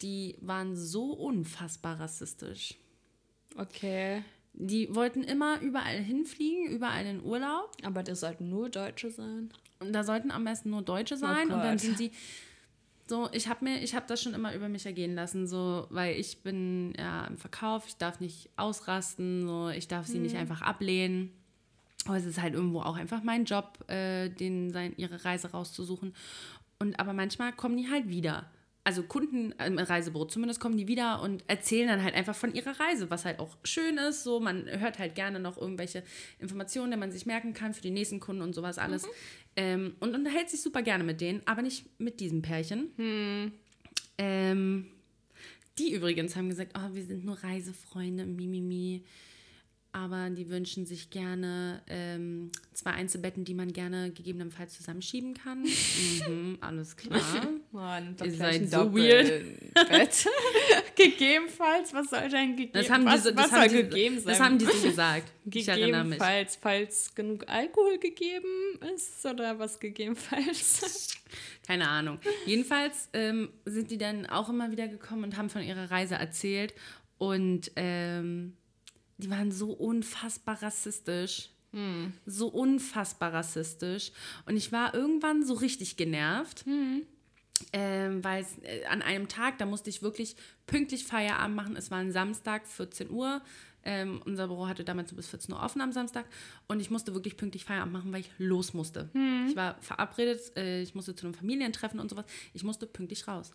die waren so unfassbar rassistisch. Okay. Die wollten immer überall hinfliegen, überall in Urlaub. Aber das sollten nur Deutsche sein. Und da sollten am besten nur Deutsche sein. Oh und dann sind sie so, ich habe mir, ich habe das schon immer über mich ergehen lassen, so, weil ich bin ja im Verkauf, ich darf nicht ausrasten, so, ich darf sie hm. nicht mhm. einfach ablehnen. Aber es ist halt irgendwo auch einfach mein Job, äh, den sein, ihre Reise rauszusuchen. Und aber manchmal kommen die halt wieder. also Kunden im Reisebüro zumindest kommen die wieder und erzählen dann halt einfach von ihrer Reise, was halt auch schön ist. So, man hört halt gerne noch irgendwelche Informationen, die man sich merken kann für die nächsten Kunden und sowas alles. Mhm. Ähm, und unterhält sich super gerne mit denen, aber nicht mit diesem Pärchen. Hm. Ähm, die übrigens haben gesagt, oh, wir sind nur Reisefreunde, mimimi. Mi, mi aber die wünschen sich gerne ähm, zwei Einzelbetten, die man gerne gegebenenfalls zusammenschieben kann. mhm, alles klar. Mann, Ihr seid so weird. Gegebenenfalls, was soll denn gegeben das haben was, die das haben die, gegeben sein? Das haben die so gesagt. gegebenenfalls, falls genug Alkohol gegeben ist oder was gegebenenfalls? Keine Ahnung. Jedenfalls ähm, sind die dann auch immer wieder gekommen und haben von ihrer Reise erzählt und ähm, die waren so unfassbar rassistisch. Hm. So unfassbar rassistisch. Und ich war irgendwann so richtig genervt. Hm. Ähm, weil es äh, an einem Tag, da musste ich wirklich pünktlich Feierabend machen. Es war ein Samstag, 14 Uhr. Ähm, unser Büro hatte damals so bis 14 Uhr offen am Samstag und ich musste wirklich pünktlich Feierabend machen, weil ich los musste. Hm. Ich war verabredet, äh, ich musste zu einem Familientreffen und sowas. Ich musste pünktlich raus.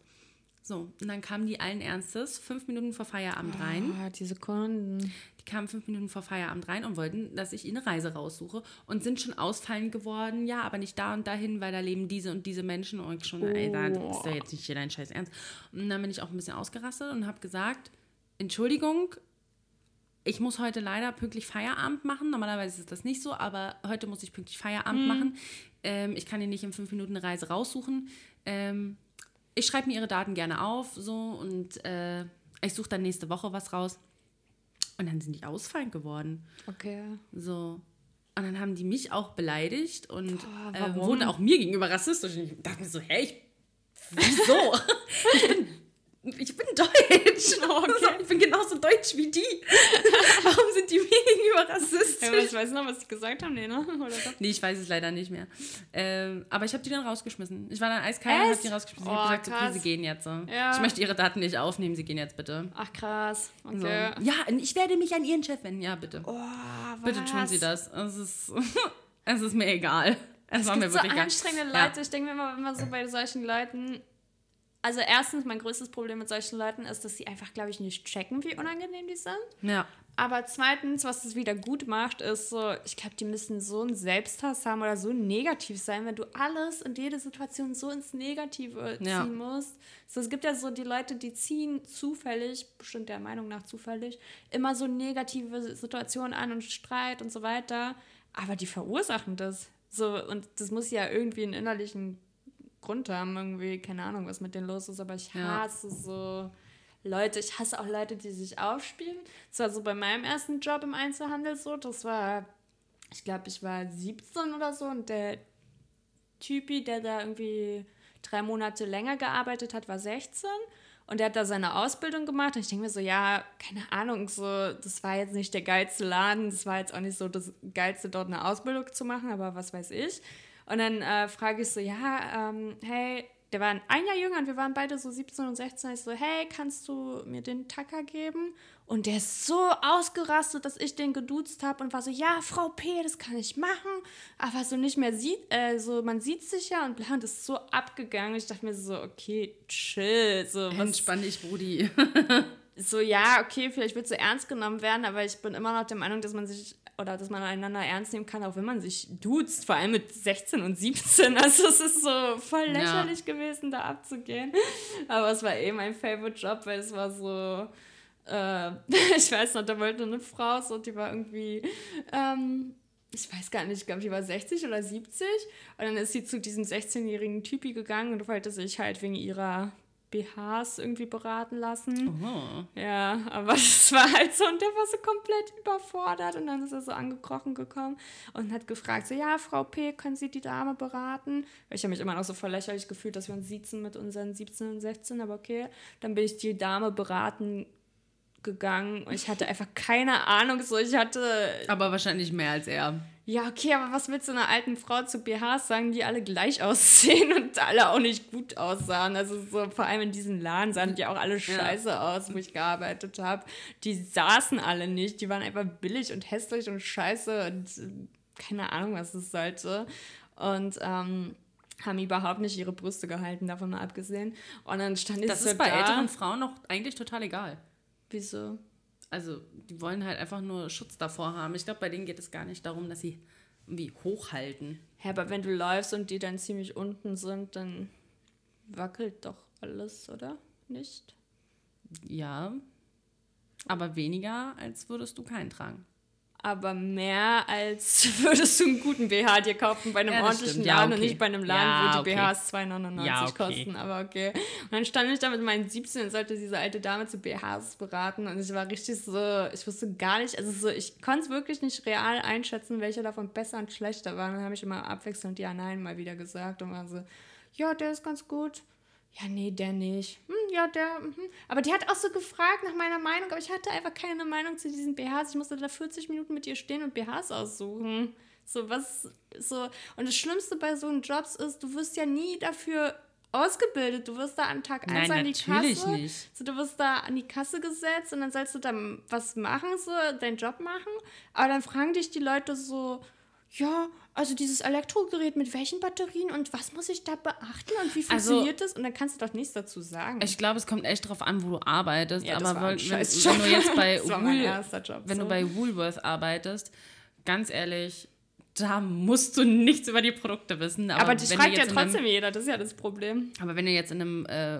So, und dann kamen die allen Ernstes fünf Minuten vor Feierabend oh, rein. diese Kunden. Die kamen fünf Minuten vor Feierabend rein und wollten, dass ich ihnen eine Reise raussuche und sind schon ausfallend geworden. Ja, aber nicht da und dahin, weil da leben diese und diese Menschen und schon, oh. ey, da ist doch jetzt nicht hier dein Scheiß Ernst. Und dann bin ich auch ein bisschen ausgerastet und habe gesagt, Entschuldigung, ich muss heute leider pünktlich Feierabend machen. Normalerweise ist das nicht so, aber heute muss ich pünktlich Feierabend hm. machen. Ähm, ich kann dir nicht in fünf Minuten eine Reise raussuchen. Ähm, ich schreibe mir ihre Daten gerne auf, so und äh, ich suche dann nächste Woche was raus. Und dann sind die ausfallend geworden. Okay. So. Und dann haben die mich auch beleidigt und Boah, äh, wurden auch mir gegenüber rassistisch. Und ich dachte mir so, hey, ich, wieso? ich bin ich bin deutsch. Oh, okay. Ich bin genauso deutsch wie die. Warum sind die mir gegenüber rassistisch? Ja, ich weiß noch, was sie gesagt haben, nee, ne? Oder Nee, ich weiß es leider nicht mehr. Ähm, aber ich habe die dann rausgeschmissen. Ich war dann eiskalt und habe die rausgeschmissen. Oh, ich habe gesagt, okay, sie gehen jetzt. Ja. Ich möchte ihre Daten nicht aufnehmen, sie gehen jetzt bitte. Ach, krass. Okay. So. Ja, ich werde mich an ihren Chef wenden. Ja, bitte. Oh, bitte tun Sie das. Es ist, es ist mir egal. Es, es war mir wirklich so anstrengende Leute. Ja. Ich denke mir immer, immer so bei solchen Leuten also erstens, mein größtes Problem mit solchen Leuten ist, dass sie einfach, glaube ich, nicht checken, wie unangenehm die sind. Ja. Aber zweitens, was das wieder gut macht, ist so, ich glaube, die müssen so einen Selbsthass haben oder so negativ sein, wenn du alles in jede Situation so ins Negative ziehen ja. musst. So, es gibt ja so die Leute, die ziehen zufällig, bestimmt der Meinung nach zufällig, immer so negative Situationen an und Streit und so weiter. Aber die verursachen das. So, und das muss ja irgendwie einen innerlichen Grund haben, irgendwie, keine Ahnung, was mit denen los ist, aber ich hasse ja. so Leute, ich hasse auch Leute, die sich aufspielen. Das war so bei meinem ersten Job im Einzelhandel so, das war, ich glaube, ich war 17 oder so und der Typi, der da irgendwie drei Monate länger gearbeitet hat, war 16 und der hat da seine Ausbildung gemacht und ich denke mir so, ja, keine Ahnung, so, das war jetzt nicht der geilste Laden, das war jetzt auch nicht so das geilste, dort eine Ausbildung zu machen, aber was weiß ich. Und dann äh, frage ich so, ja, ähm, hey, der war ein Jahr jünger und wir waren beide so 17 und 16. Ich so, hey, kannst du mir den Tacker geben? Und der ist so ausgerastet, dass ich den geduzt habe und war so, ja, Frau P, das kann ich machen. Aber so nicht mehr sieht, äh, so man sieht sich ja und und ist so abgegangen. Ich dachte mir so, okay, chill. So, Entspann dich, Brudi. so, ja, okay, vielleicht wird so ernst genommen werden, aber ich bin immer noch der Meinung, dass man sich oder dass man einander ernst nehmen kann, auch wenn man sich duzt, vor allem mit 16 und 17. Also es ist so voll lächerlich ja. gewesen, da abzugehen. Aber es war eh mein Favorite Job, weil es war so, äh, ich weiß noch, da wollte eine Frau so, die war irgendwie, ähm, ich weiß gar nicht, ich glaube, die war 60 oder 70. Und dann ist sie zu diesem 16-jährigen Typi gegangen und wollte sich halt wegen ihrer BHs irgendwie beraten lassen. Oh. Ja, aber das war halt so und der war so komplett überfordert und dann ist er so angekrochen gekommen und hat gefragt, so ja, Frau P., können Sie die Dame beraten? Ich habe mich immer noch so voll lächerlich gefühlt, dass wir uns siezen mit unseren 17 und 16, aber okay. Dann bin ich die Dame beraten gegangen und ich hatte einfach keine Ahnung, so ich hatte... Aber wahrscheinlich mehr als er. Ja, okay, aber was willst du einer alten Frau zu BHs sagen, die alle gleich aussehen und alle auch nicht gut aussahen? Also so vor allem in diesen Laden sahen die auch alle scheiße ja. aus, wo ich gearbeitet habe. Die saßen alle nicht, die waren einfach billig und hässlich und scheiße und äh, keine Ahnung, was es sollte. Und ähm, haben überhaupt nicht ihre Brüste gehalten, davon mal abgesehen. Und dann stand ich Das so ist bei da. älteren Frauen noch eigentlich total egal. Wieso? Also, die wollen halt einfach nur Schutz davor haben. Ich glaube, bei denen geht es gar nicht darum, dass sie irgendwie hochhalten. Ja, aber wenn du läufst und die dann ziemlich unten sind, dann wackelt doch alles, oder? Nicht? Ja. Aber weniger, als würdest du keinen tragen. Aber mehr als würdest du einen guten BH dir kaufen bei einem Ja, ordentlichen. Ja, Laden und okay. nicht bei einem Laden, Ja, wo die okay. BHs 2,99 Ja, okay. kosten. Aber okay. Und dann stand ich da mit meinen 17 und sollte diese alte Dame zu BHs beraten und ich war richtig so, ich wusste gar nicht, also so, ich konnte es wirklich nicht real einschätzen, welche davon besser und schlechter waren. Dann habe ich immer abwechselnd Ja, Nein mal wieder gesagt und war so, ja, der ist ganz gut. Ja, nee, der nicht. Hm, ja, der. Mhm. Aber die hat auch so gefragt nach meiner Meinung, aber ich hatte einfach keine Meinung zu diesen BHs. Ich musste da 40 Minuten mit ihr stehen und BHs aussuchen. So, was. So. Und das Schlimmste bei so Jobs ist, du wirst ja nie dafür ausgebildet. Du wirst da an Tag 1 Nein, an die Kasse. nicht. So, du wirst da an die Kasse gesetzt und dann sollst du dann was machen, so, deinen Job machen. Aber dann fragen dich die Leute so, ja, also dieses Elektrogerät mit welchen Batterien und was muss ich da beachten und wie Also- funktioniert das? Und dann kannst du doch nichts dazu sagen. Ich glaube, es kommt echt drauf an, wo du arbeitest. Ja, aber weil, wenn, wenn du jetzt bei Wool, Job, wenn so. du bei Woolworth arbeitest, ganz ehrlich, da musst du nichts über die Produkte wissen. Aber, aber das schreibt ja in einem- trotzdem jeder, das ist ja das Problem. Aber wenn du jetzt in einem äh,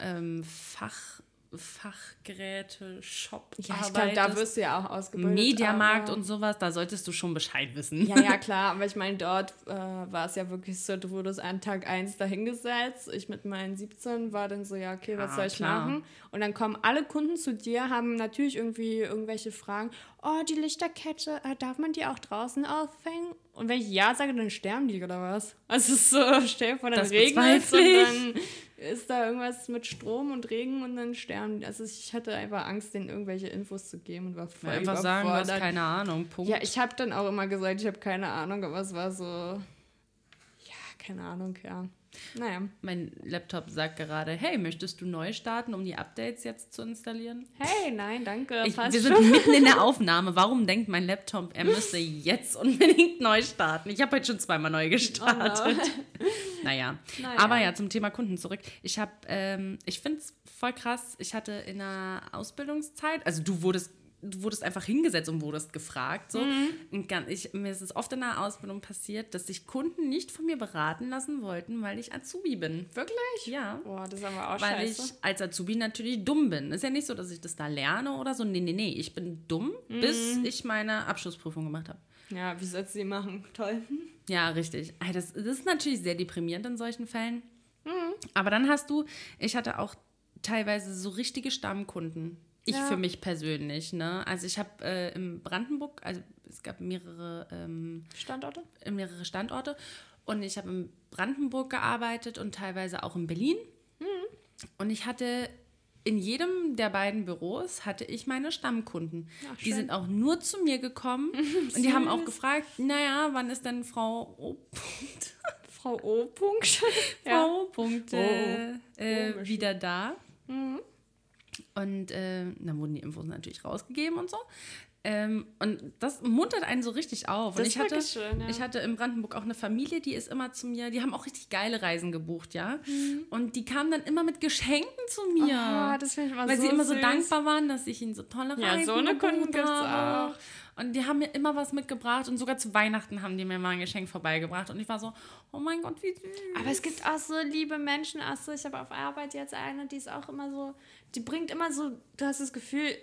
ähm, Fach, Fachgeräte-Shop Ja, ich glaube, da wirst du ja auch ausgebildet. Mediamarkt und sowas, da solltest du schon Bescheid wissen. Ja, ja, klar, aber ich meine, dort äh, war es ja wirklich so, du wurdest an Tag 1 dahingesetzt. Ich mit meinen 17 war dann so, ja, okay, was Ja, soll ich klar. machen? Und dann kommen alle Kunden zu dir, haben natürlich irgendwie irgendwelche Fragen. Oh, die Lichterkette, äh, darf man die auch draußen aufhängen? Und wenn ich ja sage, dann sterben die oder was? Also es ist so, stell dir vor, dann Das regnet es und dann ist da irgendwas mit Strom und Regen und dann sterben. die. Also ich hatte einfach Angst, denen irgendwelche Infos zu geben und war voll Einfach sagen, du hast keine Ahnung. Punkt. Ja, ich habe dann auch immer gesagt, ich habe keine Ahnung, aber es war so, ja, keine Ahnung, ja. Naja, mein Laptop sagt gerade, hey, möchtest du neu starten, um die Updates jetzt zu installieren? hey, nein, danke, Ich, wir sind schon. mitten in der Aufnahme. Warum denkt mein Laptop, er müsste jetzt unbedingt neu starten? Ich habe heute schon zweimal neu gestartet. Naja. Naja. aber ja, zum Thema Kunden zurück. Ich habe, ähm, ich finde es voll krass. Ich hatte in der Ausbildungszeit, also du wurdest, du wurdest einfach hingesetzt und wurdest gefragt. So. Mhm. Ich, mir ist es oft in der Ausbildung passiert, dass sich Kunden nicht von mir beraten lassen wollten, weil ich Azubi bin. Wirklich? Ja. Boah, das ist aber auch Weil scheiße. ich als Azubi natürlich dumm bin. Ist ja nicht so, dass ich das da lerne oder so. Nee, nee, nee. Ich bin dumm, bis ich meine Abschlussprüfung gemacht habe. ja, wie sollst du die machen? Toll. Ja, richtig. Das, das ist natürlich sehr deprimierend in solchen Fällen. Mhm. Aber dann hast du, ich hatte auch teilweise so richtige Stammkunden. Ich Ja. für mich persönlich, ne? Also ich habe äh, im Brandenburg, also es gab mehrere, ähm, Standorte? mehrere Standorte und ich habe in Brandenburg gearbeitet und teilweise auch in Berlin. Mhm. Und ich hatte in jedem der beiden Büros hatte ich meine Stammkunden. Ach, die sind auch nur zu mir gekommen und die haben auch gefragt, naja, wann ist denn Frau O. Frau O. Punkt. Frau Punkt, äh, äh, wieder da. Mhm. Und äh, dann wurden die Infos natürlich rausgegeben und so. Ähm, und das muntert einen so richtig auf. Das und ist ich hatte, schön, ja. ich hatte in Brandenburg auch eine Familie, die ist immer zu mir, die haben auch richtig geile Reisen gebucht, ja. Und die kamen dann immer mit Geschenken zu mir. Ah, das ich immer weil so sie immer so süß. dankbar waren, dass ich ihnen so tolle Ja, Reisen so eine Kunden gibt's habe. auch. Und die haben mir immer was mitgebracht und sogar zu Weihnachten haben die mir mal ein Geschenk vorbeigebracht. Und ich war so, oh mein Gott, wie süß. Aber es gibt auch so liebe Menschen, auch so, ich habe auf Arbeit jetzt eine, die ist auch immer so, die bringt immer so, du hast das Gefühl,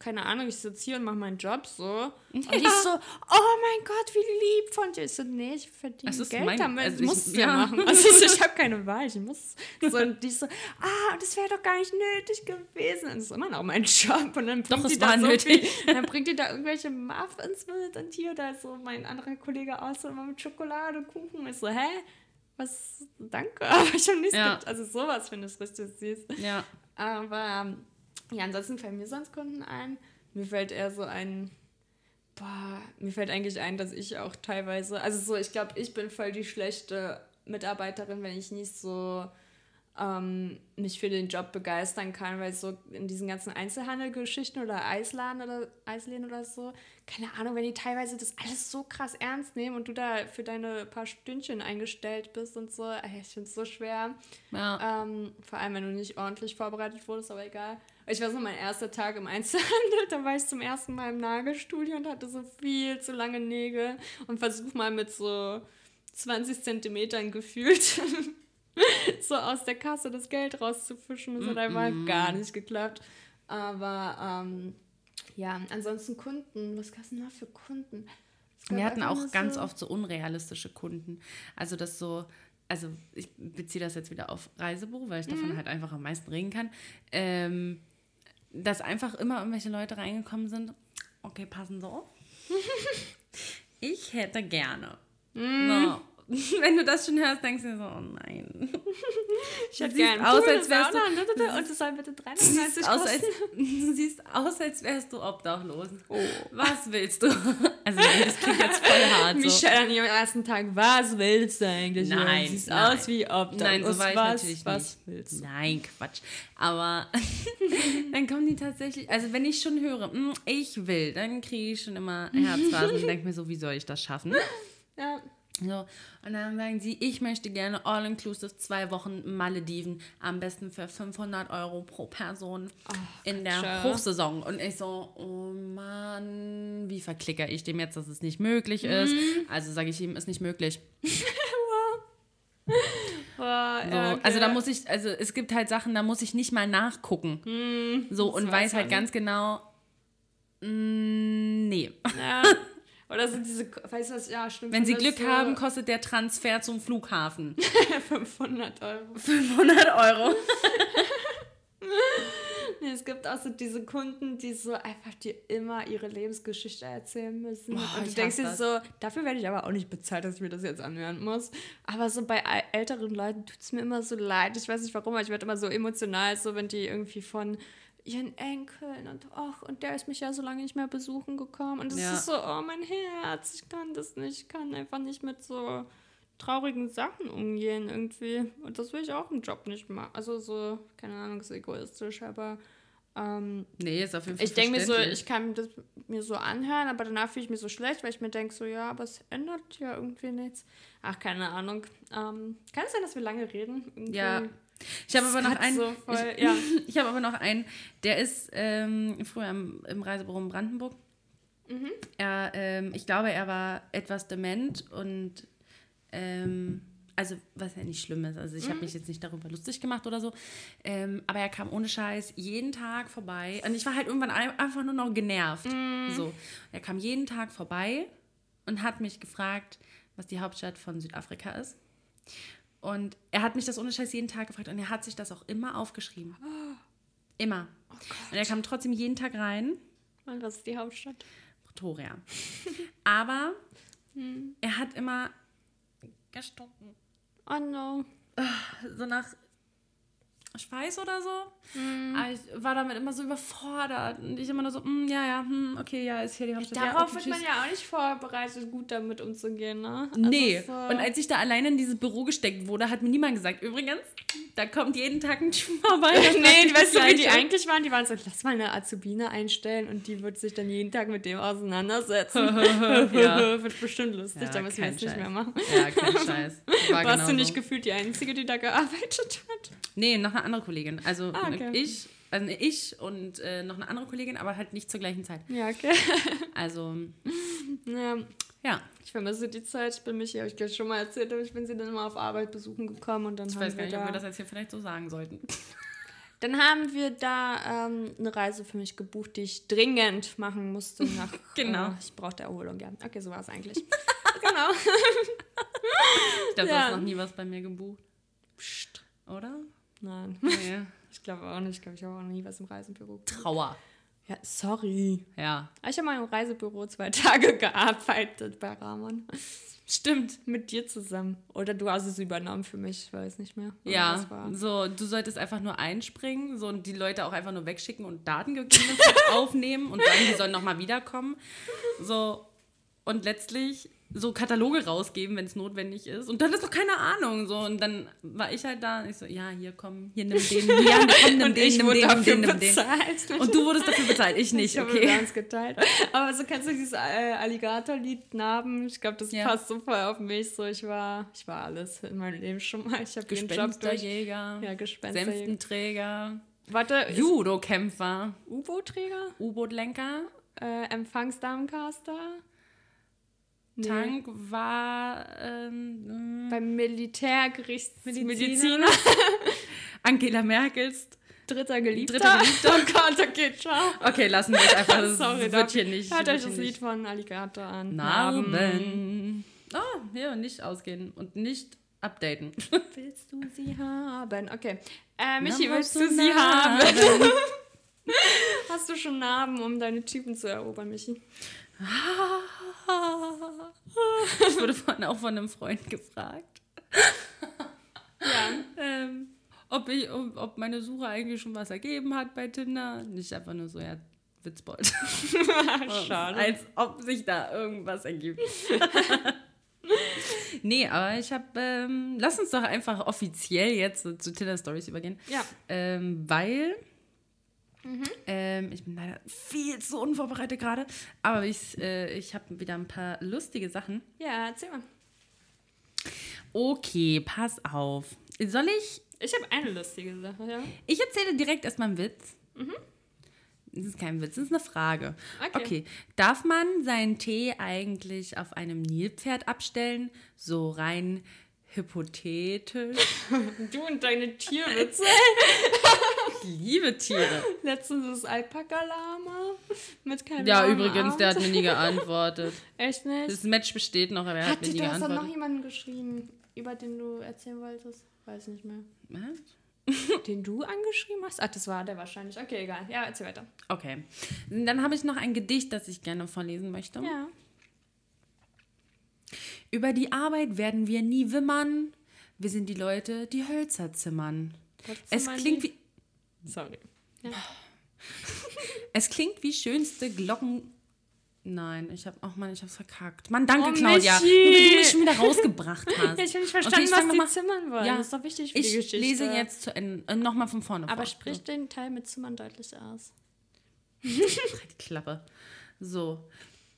keine Ahnung, ich sitze hier und mache meinen Job so. Und die ist so, oh mein Gott, wie lieb von dir. Ich so, nee, ich verdiene Es ist Geld mein- damit. also ich ich- muss es ja. ja. machen. Also ich habe keine Wahl, ich muss. So, und die ist so, ah, das wäre doch gar nicht nötig gewesen. Und das ist immer noch mein Job. Und dann bringt Doch, es die da war so nötig. Viel, dann bringt die da irgendwelche Muffins mit und hier, da ist so mein anderer Kollege auch so immer mit Schokolade, Kuchen. Ich so, hä? Was, danke, aber ich habe nichts Ja. gibt. Also sowas finde ich richtig süß. Ja. Aber ähm, ja, ansonsten fallen mir sonst Kunden ein. Mir fällt eher so ein, boah, mir fällt eigentlich ein, dass ich auch teilweise, also so, ich glaube, ich bin voll die schlechte Mitarbeiterin, wenn ich nicht so ähm, mich für den Job begeistern kann, weil so in diesen ganzen Einzelhandelgeschichten oder Eisladen oder Eisläden oder so, keine Ahnung, wenn die teilweise das alles so krass ernst nehmen und du da für deine paar Stündchen eingestellt bist und so, ey, ich finde es so schwer. Ja. Ähm, vor allem, wenn du nicht ordentlich vorbereitet wurdest, aber egal. Ich weiß noch, mein erster Tag im Einzelhandel, da war ich zum ersten Mal im Nagelstudio und hatte so viel zu lange Nägel und versuch mal mit so 20 Zentimetern gefühlt so aus der Kasse das Geld rauszufischen. Das mm -mm. hat einfach gar nicht geklappt. Aber ähm, ja, ansonsten Kunden. Was gab es denn da für Kunden? Wir hatten auch so ganz oft so unrealistische Kunden. Also das so, also ich beziehe das jetzt wieder auf Reisebuch, weil ich davon mhm. halt einfach am meisten reden kann. Ähm, dass einfach immer irgendwelche Leute reingekommen sind. Okay, passen Sie auf. ich hätte gerne. Mm. No, wenn du das schon hörst, denkst du so, oh nein. Ich hätte gerne aus, als wärst du, und es soll bitte 93 aus, als, Du siehst aus, als wärst du obdachlos. Oh. Was willst du? Also das klingt jetzt voll hart. So. Michelle an ihrem ersten Tag, was willst du eigentlich? Nein. Du siehst nein. aus wie obdachlos. Nein, so war ich was, natürlich was nicht. willst du? Nein, Quatsch. Aber dann kommen die tatsächlich, also wenn ich schon höre, hm, ich will, dann kriege ich schon immer Herzrasen und denke mir so, wie soll ich das schaffen? Ja. So, und dann sagen sie, ich möchte gerne all-inclusive zwei Wochen Malediven, am besten für 500 Euro pro Person oh, in der schön. Hochsaison. Und ich so, oh Mann, wie verklicker ich dem jetzt, dass es nicht möglich ist? Mhm. Also sage ich ihm, ist nicht möglich. so. Also da muss ich, also es gibt halt Sachen, da muss ich nicht mal nachgucken. Mhm, so und weiß halt ganz genau, mh, mm, nee. Ja. Oder sind diese, weißt du was, ja, stimmt. Wenn sie Glück haben, kostet der Transfer zum Flughafen. 500 Euro. 500 Euro. nee, es gibt auch so diese Kunden, die so einfach dir immer ihre Lebensgeschichte erzählen müssen. Oh, und du denkst dir so, dafür werde ich aber auch nicht bezahlt, dass ich mir das jetzt anhören muss. Aber so bei älteren Leuten tut es mir immer so leid. Ich weiß nicht warum, aber ich werde immer so emotional, so wenn die irgendwie von ihren Enkeln und ach, und der ist mich ja so lange nicht mehr besuchen gekommen. Und es ja. ist so, oh mein Herz, ich kann das nicht, ich kann einfach nicht mit so traurigen Sachen umgehen irgendwie. Und das will ich auch im Job nicht machen. Also so, keine Ahnung, ist egoistisch, aber ähm, nee, ist auf jeden Fall Ich denke mir so, ich kann das mir so anhören, aber danach fühle ich mich so schlecht, weil ich mir denke so, ja, aber es ändert ja irgendwie nichts. Ach, keine Ahnung. Ähm, kann es sein, dass wir lange reden? Irgendwie ja. Ich habe aber noch einen. So voll, ich, ja. ich habe aber noch einen, der ist ähm, früher im, im Reisebüro in Brandenburg. Mhm. Er, ähm, ich glaube, er war etwas dement und ähm, also was ja nicht schlimm ist. Also ich mhm. habe mich jetzt nicht darüber lustig gemacht oder so. Ähm, aber er kam ohne Scheiß jeden Tag vorbei. Und ich war halt irgendwann einfach nur noch genervt. Mhm. So. Er kam jeden Tag vorbei und hat mich gefragt, was die Hauptstadt von Südafrika ist. Und er hat mich das ohne Scheiß jeden Tag gefragt und er hat sich das auch immer aufgeschrieben. Immer. Oh und er kam trotzdem jeden Tag rein. Und was ist die Hauptstadt? Pretoria. Aber hm. er hat immer gestunken. Oh no. So nach Schweiß oder so. Mm. Aber ich war damit immer so überfordert. Und ich immer nur so, mm, ja, ja, hm, okay, ja, ist hier die Hauptstadt. Darauf ja, wird man ja auch nicht vorbereitet, gut damit umzugehen, ne? Also nee. So und als ich da alleine in dieses Büro gesteckt wurde, hat mir niemand gesagt, übrigens, da kommt jeden Tag ein Typ vorbei. nee, weißt du, wie die eigentlich waren? Die waren so, lass mal eine Azubine einstellen und die wird sich dann jeden Tag mit dem auseinandersetzen. ja. wird bestimmt lustig, ja, da müssen wir jetzt Scheiß. nicht mehr machen. Ja, kein Scheiß. War Warst genau du nicht so. gefühlt die Einzige, die da gearbeitet hat? Nee, noch eine andere Kollegin. Also ah, okay. ich, also ich und äh, noch eine andere Kollegin, aber halt nicht zur gleichen Zeit. Ja, okay. Also, ja. ja. Ich vermisse die Zeit. Ich bin mich hier, habe ich gleich schon mal erzählt, aber ich bin sie dann immer auf Arbeit besuchen gekommen und dann ich weiß gar nicht, ob wir das jetzt hier vielleicht so sagen sollten. Dann haben wir da ähm, eine Reise für mich gebucht, die ich dringend machen musste. Nach, genau. Äh, ich brauchte Erholung, ja. Okay, so war es eigentlich. genau. ich glaube, ja. du hast noch nie was bei mir gebucht. Psst. Oder? Nein. Nee. ich glaube auch nicht. Ich glaube, ich habe auch noch nie was im Reisebüro. Trauer. Ja, sorry. Ja. Ich habe mal im Reisebüro zwei Tage gearbeitet bei Ramon. Stimmt. Mit dir zusammen. Oder du hast es übernommen für mich, ich weiß nicht mehr. Ja, so, du solltest einfach nur einspringen so, und die Leute auch einfach nur wegschicken und Daten aufnehmen und sagen, die sollen nochmal wiederkommen. So, und letztlich so Kataloge rausgeben, wenn es notwendig ist. Und dann ist doch keine Ahnung. So. Und dann war ich halt da und ich so, ja, hier komm, hier nimm den, hier komm, nimm den, nimm den, nimm den, nimm den. Und du wurdest dafür bezahlt, ich nicht, ich okay. Ich geteilt. Aber so kennst du dieses äh, Alligator-Lied Narben? Ich glaube, das ja. passt so voll auf mich. So, ich war, ich war alles in meinem Leben schon mal. Ich habe durch. Ja, Gespensterjäger. Senftenträger. Warte. Judo-Kämpfer. U-Boot-Träger? U-Boot-Lenker. Äh, Empfangsdarmcaster. Nee. Tank war ähm, beim Militärgerichtsmediziner. Angela Merkels dritter Geliebter. Dritter Geliebter. Oh Gott, okay, ciao. Okay, lassen wir es einfach. Das Sorry, wird hier nicht. Hört euch das Lied von Alligator an. Narben. Oh, ja, nicht ausgehen und nicht updaten. Willst du sie haben? Okay. Äh, Michi, willst du sie haben? Hast du schon Narben, um deine Typen zu erobern, Michi? Ich wurde vorhin auch von einem Freund gefragt. Ja. ähm, ob, ich, ob meine Suche eigentlich schon was ergeben hat bei Tinder. Nicht einfach nur so, ja, Witzbold. Schade. Als ob sich da irgendwas ergibt. nee, aber ich habe, ähm, lass uns doch einfach offiziell jetzt zu, Tinder Stories übergehen. Ja. Ähm, weil Mhm. Ähm, ich bin leider viel zu unvorbereitet gerade, aber ich, äh, ich habe wieder ein paar lustige Sachen. Ja, erzähl mal. Okay, pass auf. Soll ich. Ich habe eine lustige Sache, ja. Ich erzähle direkt erstmal einen Witz. Mhm. Das ist kein Witz, das ist eine Frage. Okay. okay. Darf man seinen Tee eigentlich auf einem Nilpferd abstellen? So rein hypothetisch. Du und deine Tierwitze. ich liebe Tiere. Letztens das Alpaka-Lama mit keinem Ja, übrigens, der hat mir nie geantwortet. Echt nicht? Das Match besteht noch, aber er hat, hat mir nie geantwortet. Du hast noch jemanden geschrieben, über den du erzählen wolltest? Weiß nicht mehr. Was? Den du angeschrieben hast? Ach, das war der wahrscheinlich. Okay, egal. Ja, erzähl weiter. Okay. Dann habe ich noch ein Gedicht, das ich gerne vorlesen möchte. Ja. Über die Arbeit werden wir nie wimmern. Wir sind die Leute, die Hölzer zimmern. Es klingt wie. Sorry. Ja. es klingt wie schönste Glocken. Nein, ich habe auch oh mal, ich hab's verkackt. Mann, danke, oh, Claudia. Wie du mich schon wieder rausgebracht hast. ich habe nicht verstanden, okay, was die mal, zimmern wollen. Ja, das ist doch wichtig für ich die Geschichte. Ich lese jetzt zu Ende, äh, nochmal von vorne Aber vor. sprich den Teil mit Zimmern deutlich aus. halt Klappe. So.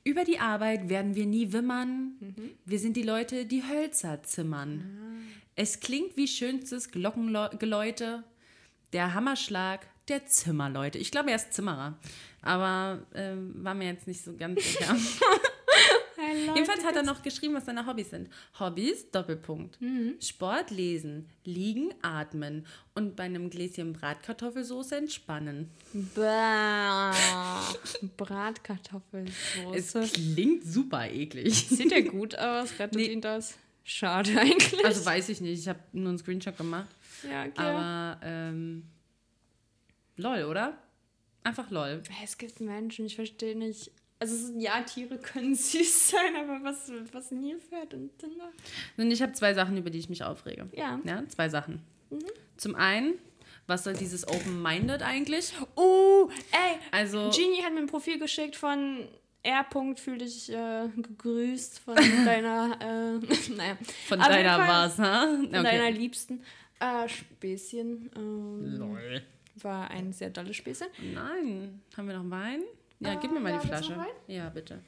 Über die Arbeit werden wir nie wimmern. Mhm. Wir sind die Leute, die Hölzer zimmern. Ah. Es klingt wie schönstes Glockengeläute. Der Hammerschlag der Zimmerleute. Ich glaube, er ist Zimmerer. Aber ähm, war mir jetzt nicht so ganz sicher. Jedenfalls hat er noch geschrieben, was seine Hobbys sind. Hobbys, Doppelpunkt. Mhm. Sport, lesen, liegen, atmen und bei einem Gläschen Bratkartoffelsauce entspannen. Bah. Bratkartoffelsauce. Es klingt super eklig. Sieht ja gut aus, rettet nee. ihn das? Schade eigentlich. Also weiß ich nicht, ich habe nur einen Screenshot gemacht. Ja, okay. Aber, ähm, lol, oder? Einfach lol. Es gibt Menschen, ich verstehe nicht. Also ja, Tiere können süß sein, aber was, was Nilpferd und Tinder? Und ich habe zwei Sachen, über die ich mich aufrege. Ja. Ja, zwei Sachen. Mhm. Zum einen, was soll dieses Open-Minded eigentlich? Oh, ey, also, Genie hat mir ein Profil geschickt von R. -Punkt, fühl dich äh, gegrüßt von deiner, äh, naja. Von deiner was, ha? Von okay. deiner liebsten äh, Späßchen. Ähm, Lol. War ein sehr dolles Späßchen. Nein. Haben wir noch Wein? Ja, gib mir mal ja, die Flasche. Ja, bitte.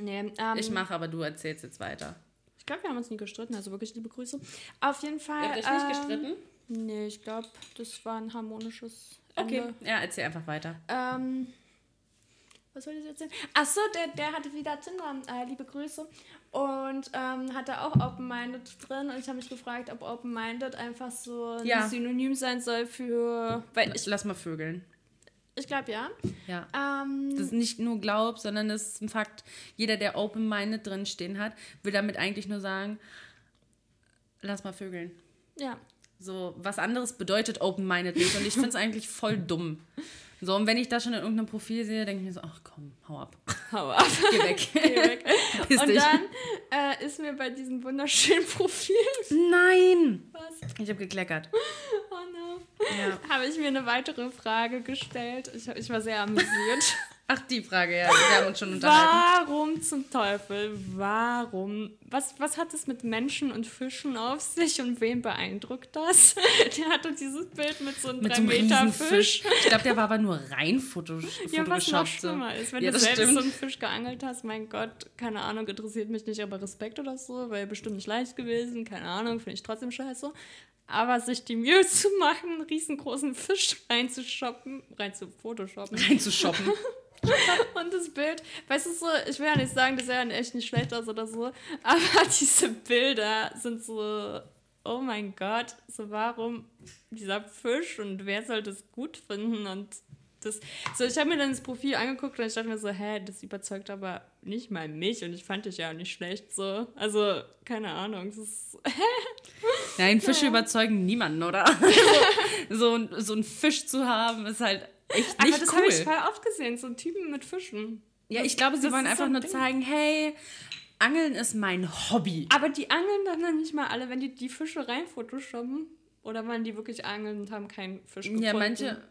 Nee, ähm, ich mache, aber du erzählst jetzt weiter. Ich glaube, wir haben uns nie gestritten, also wirklich liebe Grüße. Auf jeden Fall. Ihr habt euch nicht ähm, gestritten? Nee, ich glaube, das war ein harmonisches. Ende. Okay, ja, erzähl einfach weiter. Ähm, was soll ich jetzt erzählen? Achso, der, der hatte wieder Tinder, äh, liebe Grüße. Und ähm, hatte auch Open-Minded drin. Und ich habe mich gefragt, ob Open-Minded einfach so ein ja. Synonym sein soll für. Weil ich, Lass mal vögeln. Ich glaube ja. Ja. Ähm, das ist nicht nur Glaub, sondern das ist ein Fakt. Jeder, der Open-Minded drin stehen hat, will damit eigentlich nur sagen, lass mal vögeln. Ja. So, was anderes bedeutet Open-Minded nicht. Und ich finde es eigentlich voll dumm. So, und wenn ich das schon in irgendeinem Profil sehe, denke ich mir so, ach komm, hau ab. Hau ab. Geh weg. Geh weg. und dich. dann äh, ist mir bei diesem wunderschönen Profil. Nein! Was? Ich habe gekleckert. Oh no. Ja. Habe ich mir eine weitere Frage gestellt. Ich, ich war sehr amüsiert. Ach, die Frage, ja. Wir haben uns schon unterhalten. Warum zum Teufel? Warum? Was, was hat es mit Menschen und Fischen auf sich und wen beeindruckt das? Der hatte dieses Bild mit so einem Mit 3 so einem Meter Fisch. Ich glaube, der war aber nur rein fotos Ja, was noch schlimmer ist, wenn Ja, du selbst stimmt. so einen Fisch geangelt hast, mein Gott, keine Ahnung, interessiert mich nicht, aber Respekt oder so, weil bestimmt nicht leicht gewesen, keine Ahnung, finde ich trotzdem scheiße. Aber sich die Mühe zu machen, einen riesengroßen Fisch reinzushoppen, rein zu photoshoppen Reinzushoppen. und das Bild, weißt du so, ich will ja nicht sagen, dass er echt nicht schlecht ist oder so, aber diese Bilder sind so, oh mein Gott, so warum dieser Fisch und wer soll das gut finden und das, so ich habe mir dann das Profil angeguckt und ich dachte mir so, hä, das überzeugt aber nicht mal mich und ich fand dich ja auch nicht schlecht so, also keine Ahnung, das ist, Nein, Fische überzeugen niemanden, oder? so, ein- so einen Fisch zu haben, ist halt echt aber nicht das habe ich cool. voll oft gesehen, so Typen mit Fischen. Ja, ich glaube, sie Das wollen einfach so nur Ding. zeigen, hey, Angeln ist mein Hobby. Aber die angeln dann, dann nicht mal alle, wenn die die Fische rein photoshoppen. Oder waren die wirklich angeln und haben keinen Fisch gefunden? Ja, manche,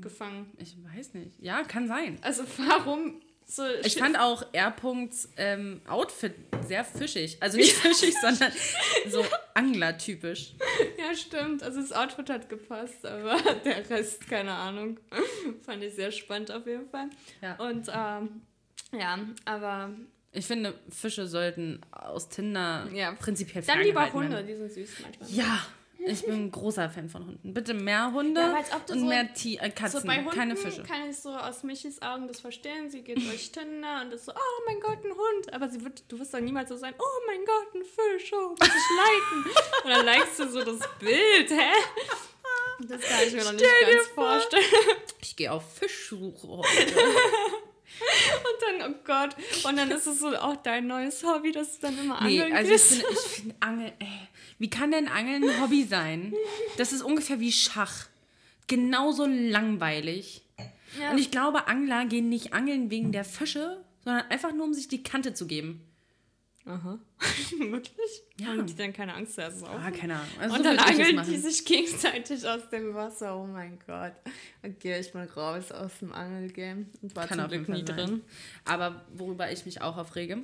gefangen. ich weiß nicht. Ja, kann sein. Also warum so Ich fand auch R-Punkts ähm, Outfit sehr fischig. Also nicht fischig, sondern so Angler-typisch. ja stimmt. Also das Outfit hat gepasst, aber der Rest keine Ahnung. fand ich sehr spannend auf jeden Fall. Ja. Und ähm, ja, aber Ich finde, Fische sollten aus Tinder Ja. prinzipiell dann lieber Hunde, werden. die sind süß manchmal. Ja, ich bin ein großer Fan von Hunden. Bitte mehr Hunde Ja, und so- mehr Ti äh, Katzen, So bei Hunden keine Fische. kann ich so aus Michis Augen das verstehen. Sie geht durch Tinder und ist so, oh mein Gott, ein Hund. Aber sie wird, du wirst doch niemals so sein, oh mein Gott, ein Fisch, oh, muss ich liken. und dann likest du so das Bild, hä? Das kann ich mir noch nicht ganz vor. vorstellen. Ich gehe auf Fischsuche heute. Und dann, oh Gott, und dann ist es so auch dein neues Hobby, dass du dann immer Nee, angeln also ich finde, ich finde Angeln, ey, wie kann denn Angeln ein Hobby sein? Das ist ungefähr wie Schach. Genauso langweilig. Ja. Und ich glaube, Angler gehen nicht angeln wegen der Fische, sondern einfach nur, um sich die Kante zu geben. Aha. Wirklich? Ja. Haben die dann keine Angst, dass es Ah, keine Ahnung. Also Und so dann angeln die sich gegenseitig aus dem Wasser. Oh mein Gott. Okay, ich bin raus aus dem Angelgame und war Kann zum Glück nie drin. Aber worüber ich mich auch aufrege,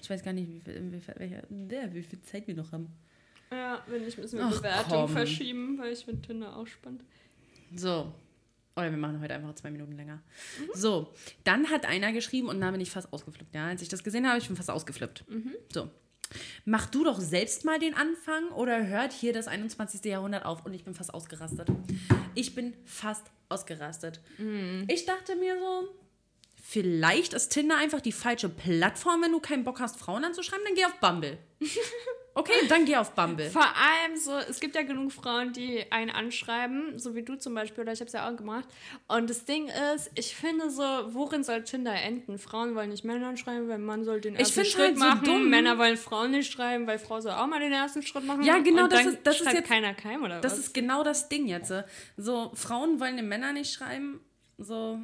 ich weiß gar nicht, wie viel, wie viel, welche, der, wie viel Zeit wir noch haben. Ja, wenn nicht, müssen wir Ach, Bewertung komm. verschieben, weil ich finde Tinder auch spannend. So. Oder wir machen heute einfach zwei Minuten länger. Mhm. So, dann hat einer geschrieben und da bin ich fast ausgeflippt. Ja, als ich das gesehen habe, ich bin fast ausgeflippt. Mhm. So. Mach du doch selbst mal den Anfang oder hört hier das 21. Jahrhundert auf und ich bin fast ausgerastet. Ich bin fast ausgerastet. Mhm. Ich dachte mir so, vielleicht ist Tinder einfach die falsche Plattform, wenn du keinen Bock hast, Frauen anzuschreiben, dann geh auf Bumble. Okay, dann geh auf Bumble. Vor allem so, es gibt ja genug Frauen, die einen anschreiben, so wie du zum Beispiel, oder ich habe es ja auch gemacht. Und das Ding ist, ich finde so, worin soll Tinder enden? Frauen wollen nicht Männer anschreiben, weil Mann soll den ersten Schritt halt so machen. dumm. Männer wollen Frauen nicht schreiben, weil Frau soll auch mal den ersten Schritt machen. Ja, genau, das ist- das ist jetzt- keiner keim oder Das was? ist genau das Ding jetzt. So, Frauen wollen den Männern nicht schreiben. So,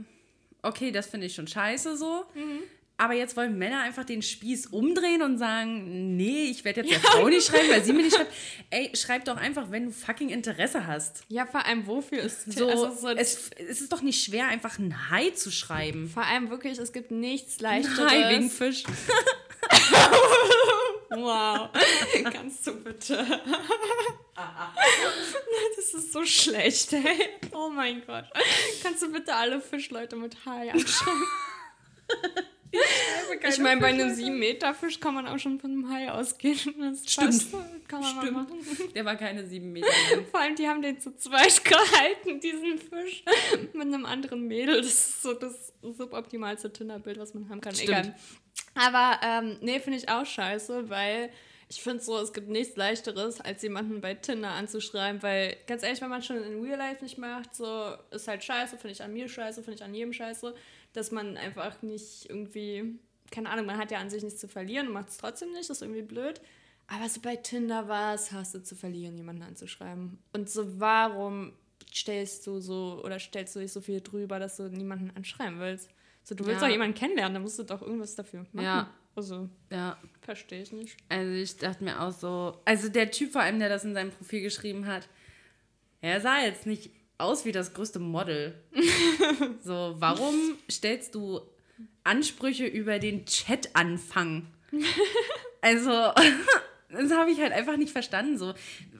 okay, das finde ich schon scheiße so. Mhm. Aber jetzt wollen Männer einfach den Spieß umdrehen und sagen, nee, ich werde jetzt der Frau nicht schreiben, weil sie mir nicht schreibt. Ey, schreib doch einfach, wenn du fucking Interesse hast. ja, vor allem, wofür ist So, also so es, es ist doch nicht schwer, einfach ein Hi zu schreiben. Vor allem wirklich, es gibt nichts leichteres. Hi wegen Fisch. Wow. Kannst du bitte? das ist so schlecht, ey. Oh mein Gott. Kannst du bitte alle Fischleute mit Hai anschreiben? Ich meine, bei einem 7-Meter-Fisch kann man auch schon von einem Hai ausgehen. Das Stimmt. Kann man Stimmt. machen. Der war keine sieben Meter. lang. Vor allem, die haben den zu zweit gehalten, diesen Fisch, mit einem anderen Mädel. Das ist so das suboptimalste Tinder-Bild, was man haben kann. Stimmt. Egal. Aber ähm, nee, finde ich auch scheiße, weil ich finde so, es gibt nichts leichteres, als jemanden bei Tinder anzuschreiben, weil ganz ehrlich, wenn man schon in Real Life nicht macht, so ist halt scheiße, finde ich an mir scheiße, finde ich an jedem scheiße, dass man einfach nicht irgendwie, keine Ahnung, man hat ja an sich nichts zu verlieren und macht es trotzdem nicht, ist irgendwie blöd. Aber so bei Tinder war es, hast du zu verlieren, jemanden anzuschreiben. Und so, warum stellst du so oder stellst du dich so viel drüber, dass du niemanden anschreiben willst? So, du willst Ja. doch jemanden kennenlernen, dann musst du doch irgendwas dafür machen. Ja. Also, Ja, verstehe ich nicht. Also ich dachte mir auch so, also der Typ vor allem, der das in seinem Profil geschrieben hat, er sah jetzt nicht aus wie das größte Model. so, warum stellst du Ansprüche über den Chat-Anfang? Also, das habe ich halt einfach nicht verstanden. So.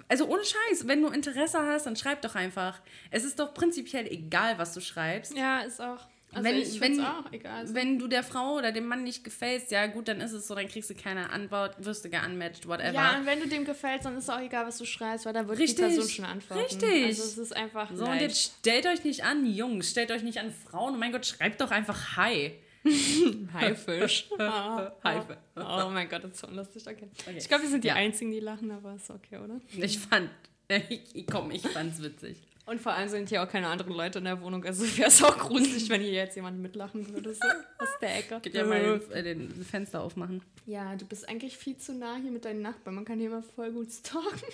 Also ohne Scheiß, wenn du Interesse hast, dann schreib doch einfach. Es ist doch prinzipiell egal, was du schreibst. Ja, ist auch. Also wenn, ich wenn, auch egal. so. wenn du der Frau oder dem Mann nicht gefällst, ja gut, dann ist es so, dann kriegst du keine Antwort, wirst du geunmatched, whatever. Ja, und wenn du dem gefällst, dann ist auch egal, was du schreibst, weil da wird Richtig, die Person schon antworten. richtig. Also es ist einfach so, und leicht. jetzt stellt euch nicht an, Jungs, stellt euch nicht an Frauen. Oh mein Gott, schreibt doch einfach Hi. Haifisch. Haifisch. Oh mein Gott, das ist so lustig. Okay. Okay. Ich glaube, wir sind die Ja. Einzigen, die lachen, aber ist okay, oder? Ich fand, ich, komm, ich fand's witzig. Und vor allem sind hier auch keine anderen Leute in der Wohnung. Also wäre es auch gruselig, wenn hier jetzt jemand mitlachen würde. So aus der Ecke. Könnt ihr mal den, äh, den Fenster aufmachen? Ja, du bist eigentlich viel zu nah hier mit deinen Nachbarn. Man kann hier immer voll gut stalken.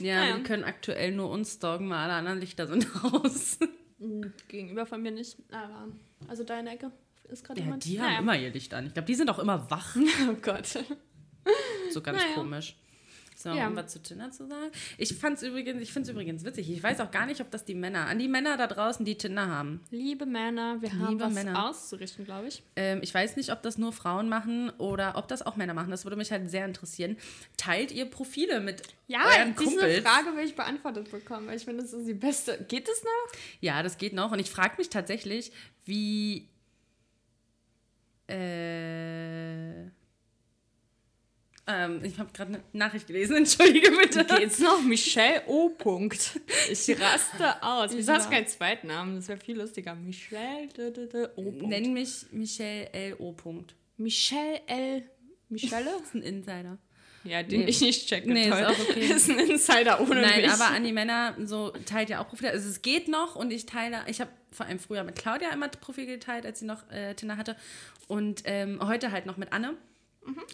Ja, Naja. wir können aktuell nur uns stalken, weil alle anderen Lichter sind aus. Gegenüber von mir nicht. Aber, also deine Ecke ist gerade Ja, jemand. die Naja. haben immer ihr Licht an. Ich glaube, die sind auch immer wach. Oh Gott. So ganz Naja. komisch. So, Ja. um was zu Tinder zu sagen. Ich fand's übrigens, ich finde es übrigens witzig. Ich weiß auch gar nicht, ob das die Männer, an die Männer da draußen, die Tinder haben. Liebe Männer, wir haben Liebe was Männer. auszurichten, glaube ich. Ähm, ich weiß nicht, ob das nur Frauen machen oder ob das auch Männer machen. Das würde mich halt sehr interessieren. Teilt ihr Profile mit Ja, euren diese Kumpels? Frage will ich beantwortet bekommen, weil ich finde, das ist die beste. Geht es noch? Ja, das geht noch. Und ich frage mich tatsächlich, wie. Äh, ähm, ich habe gerade eine Nachricht gelesen, entschuldige bitte. Geht's noch? Michelle O. Punkt. Ich raste aus. Wieso hast du keinen zweiten Namen? Das wäre viel lustiger. Michelle d, d, d, O. Punkt. Nenn mich Michelle L.O. Punkt. Michelle L. Michelle? Das ist ein Insider. Ja, den Nee. ich nicht checke. Nee, ist Toll. auch okay. ist ein Insider ohne Nein, mich. aber an die Männer so teilt ja auch Profile. Also es geht noch und ich teile, ich habe vor allem früher mit Claudia immer Profil geteilt, als sie noch äh, Tinder hatte. Und ähm, heute halt noch mit Anne.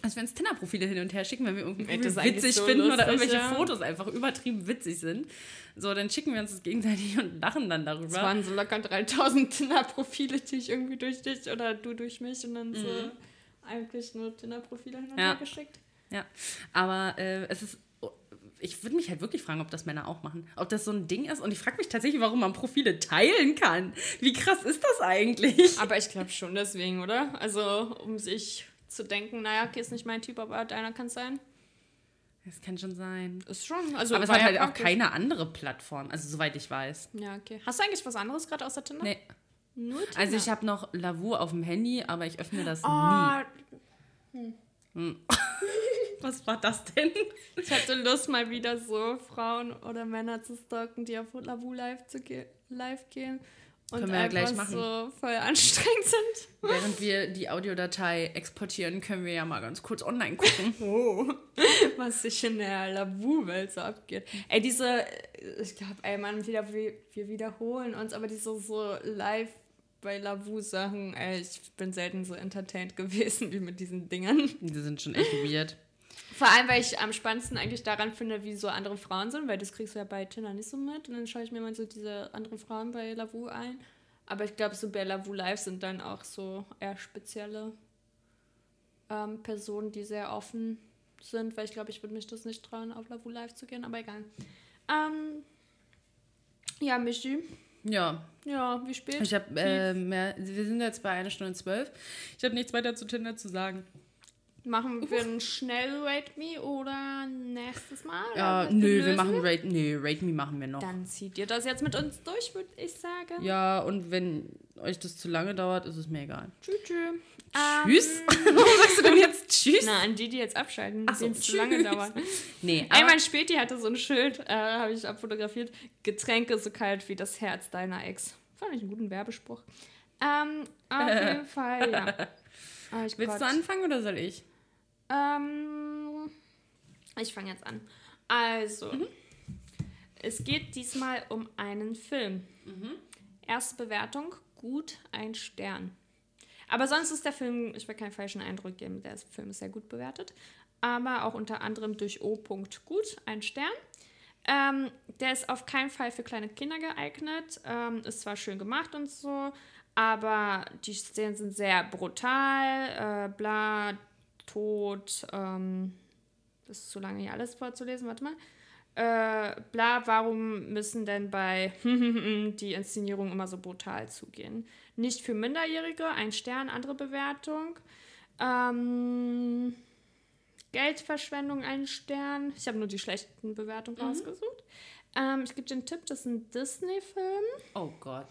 Also wir uns Tinder-Profile hin und her schicken, wenn wir irgendwie Mhm. Witzig so finden oder irgendwelche ja. Fotos einfach übertrieben witzig sind. So, dann schicken wir uns das gegenseitig und lachen dann darüber. Es waren so locker 3000 Tinder-Profile, die ich irgendwie durch dich oder du durch mich und dann so eigentlich nur Tinder-Profile hin und Mhm. Ja. her geschickt. Ja, aber äh, es ist. Ich würde mich halt wirklich fragen, ob das Männer auch machen. Ob das so ein Ding ist. Und ich frage mich tatsächlich, warum man Profile teilen kann. Wie krass ist das eigentlich? Aber ich glaube schon deswegen, oder? Also, um sich zu denken, naja, okay, ist nicht mein Typ, aber deiner kann es sein. Das kann schon sein. Ist schon. Also, aber es war hat ja halt auch keine andere Plattform. Also, soweit ich weiß. Ja, okay. Hast du eigentlich was anderes gerade außer Tinder? Nee. Nur Tinder. Also, ich habe noch Lavu auf dem Handy, aber ich öffne das Oh, nie. Was war das denn? ich hatte Lust, mal wieder so Frauen oder Männer zu stalken, die auf Lavu live, zu ge live gehen. Und Können wir ja gleich machen. so voll anstrengend sind. Während wir die Audiodatei exportieren, können wir ja mal ganz kurz online gucken. Oh, was sich in der Lavu-Welt so abgeht. Ey, diese, ich glaube, ey, man, wieder, wir, wir wiederholen uns, aber diese so live bei Lavu-Sachen, ey, ich bin selten so entertained gewesen wie mit diesen Dingern. Die sind schon echt weird. Vor allem, weil ich am spannendsten eigentlich daran finde, wie so andere Frauen sind, weil das kriegst du ja bei Tinder nicht so mit. Und dann schaue ich mir mal so diese anderen Frauen bei Lavu ein. Aber ich glaube, so bei Lavu Live sind dann auch so eher spezielle ähm, Personen, die sehr offen sind, weil ich glaube, ich würde mich das nicht trauen, auf Lavu Live zu gehen, aber egal. Ähm, ja, Michi. Ja, Ja, wie spät? ich habe, äh, mehr, wir sind jetzt bei einer Stunde zwölf. Ich habe nichts weiter zu Tinder zu sagen. Machen wir einen schnell Rate Me oder nächstes Mal? Ja, Oder nö, wir machen Rate, nee, Rate Me machen wir noch. Dann zieht ihr das jetzt mit uns durch, würde ich sagen. Ja, und wenn euch das zu lange dauert, ist es mir egal. Tschüss. tschüss. Tschüss. Ähm, Warum sagst du denn jetzt Tschüss? na, an die, die jetzt abschalten, Ach so, es zu lange dauert. Nee, aber, mein Späti hatte so ein Schild, äh, habe ich abfotografiert. Getränke so kalt wie das Herz deiner Ex. Fand ich einen guten Werbespruch. Ähm, auf jeden Fall, ja. Oh, willst Gott. du anfangen oder soll ich? Ähm, ich fange jetzt an. Also, Mhm. es geht diesmal um einen Film. Mhm. Erste Bewertung, gut, ein Stern. Aber sonst ist der Film, ich will keinen falschen Eindruck geben, der Film ist sehr gut bewertet. Aber auch unter anderem durch O. Gut, ein Stern. Ähm, der ist auf keinen Fall für kleine Kinder geeignet. Ähm, ist zwar schön gemacht und so, aber die Szenen sind sehr brutal, äh, bla, Tod, ähm, das ist zu lange hier alles vorzulesen, warte mal. äh, bla, warum müssen denn bei die Inszenierungen immer so brutal zugehen? Nicht für Minderjährige, ein Stern, andere Bewertung. Ähm, Geldverschwendung, ein Stern. Ich habe nur die schlechten Bewertungen mhm. rausgesucht. Ähm, ich gebe den Tipp, das ist ein Disney-Film. Oh Gott.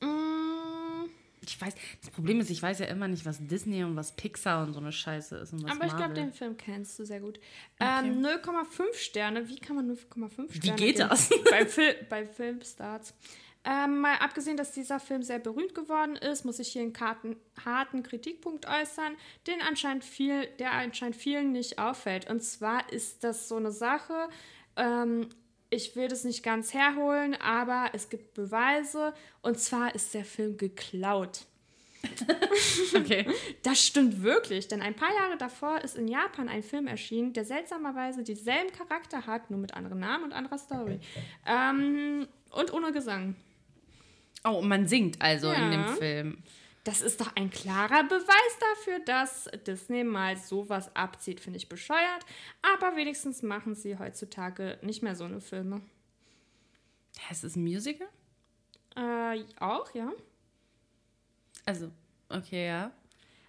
Mm. Ich weiß, das Problem ist, ich weiß ja immer nicht, was Disney und was Pixar und so eine Scheiße ist. Und was Aber ich glaube, den Film kennst du sehr gut. Okay. Ähm, 0,5 Sterne. Wie kann man 0,5 Sterne? Wie geht geben? das? bei, Fil bei Filmstarts. Ähm, mal abgesehen, dass dieser Film sehr berühmt geworden ist, muss ich hier einen Karten, harten Kritikpunkt äußern, den anscheinend viel, der anscheinend vielen nicht auffällt. Und zwar ist das so eine Sache, ähm, ich will das nicht ganz herholen, aber es gibt Beweise. Und zwar ist der Film geklaut. okay. Das stimmt wirklich, denn ein paar Jahre davor ist in Japan ein Film erschienen, der seltsamerweise denselben Charakter hat, nur mit anderen Namen und anderer Story. Ähm, und ohne Gesang. Oh, und man singt also ja. in dem Film. Das ist doch ein klarer Beweis dafür, dass Disney mal sowas abzieht, finde ich bescheuert. Aber wenigstens machen sie heutzutage nicht mehr so eine Filme. Es ist ein Musical? Äh, auch, ja. Also, okay, ja.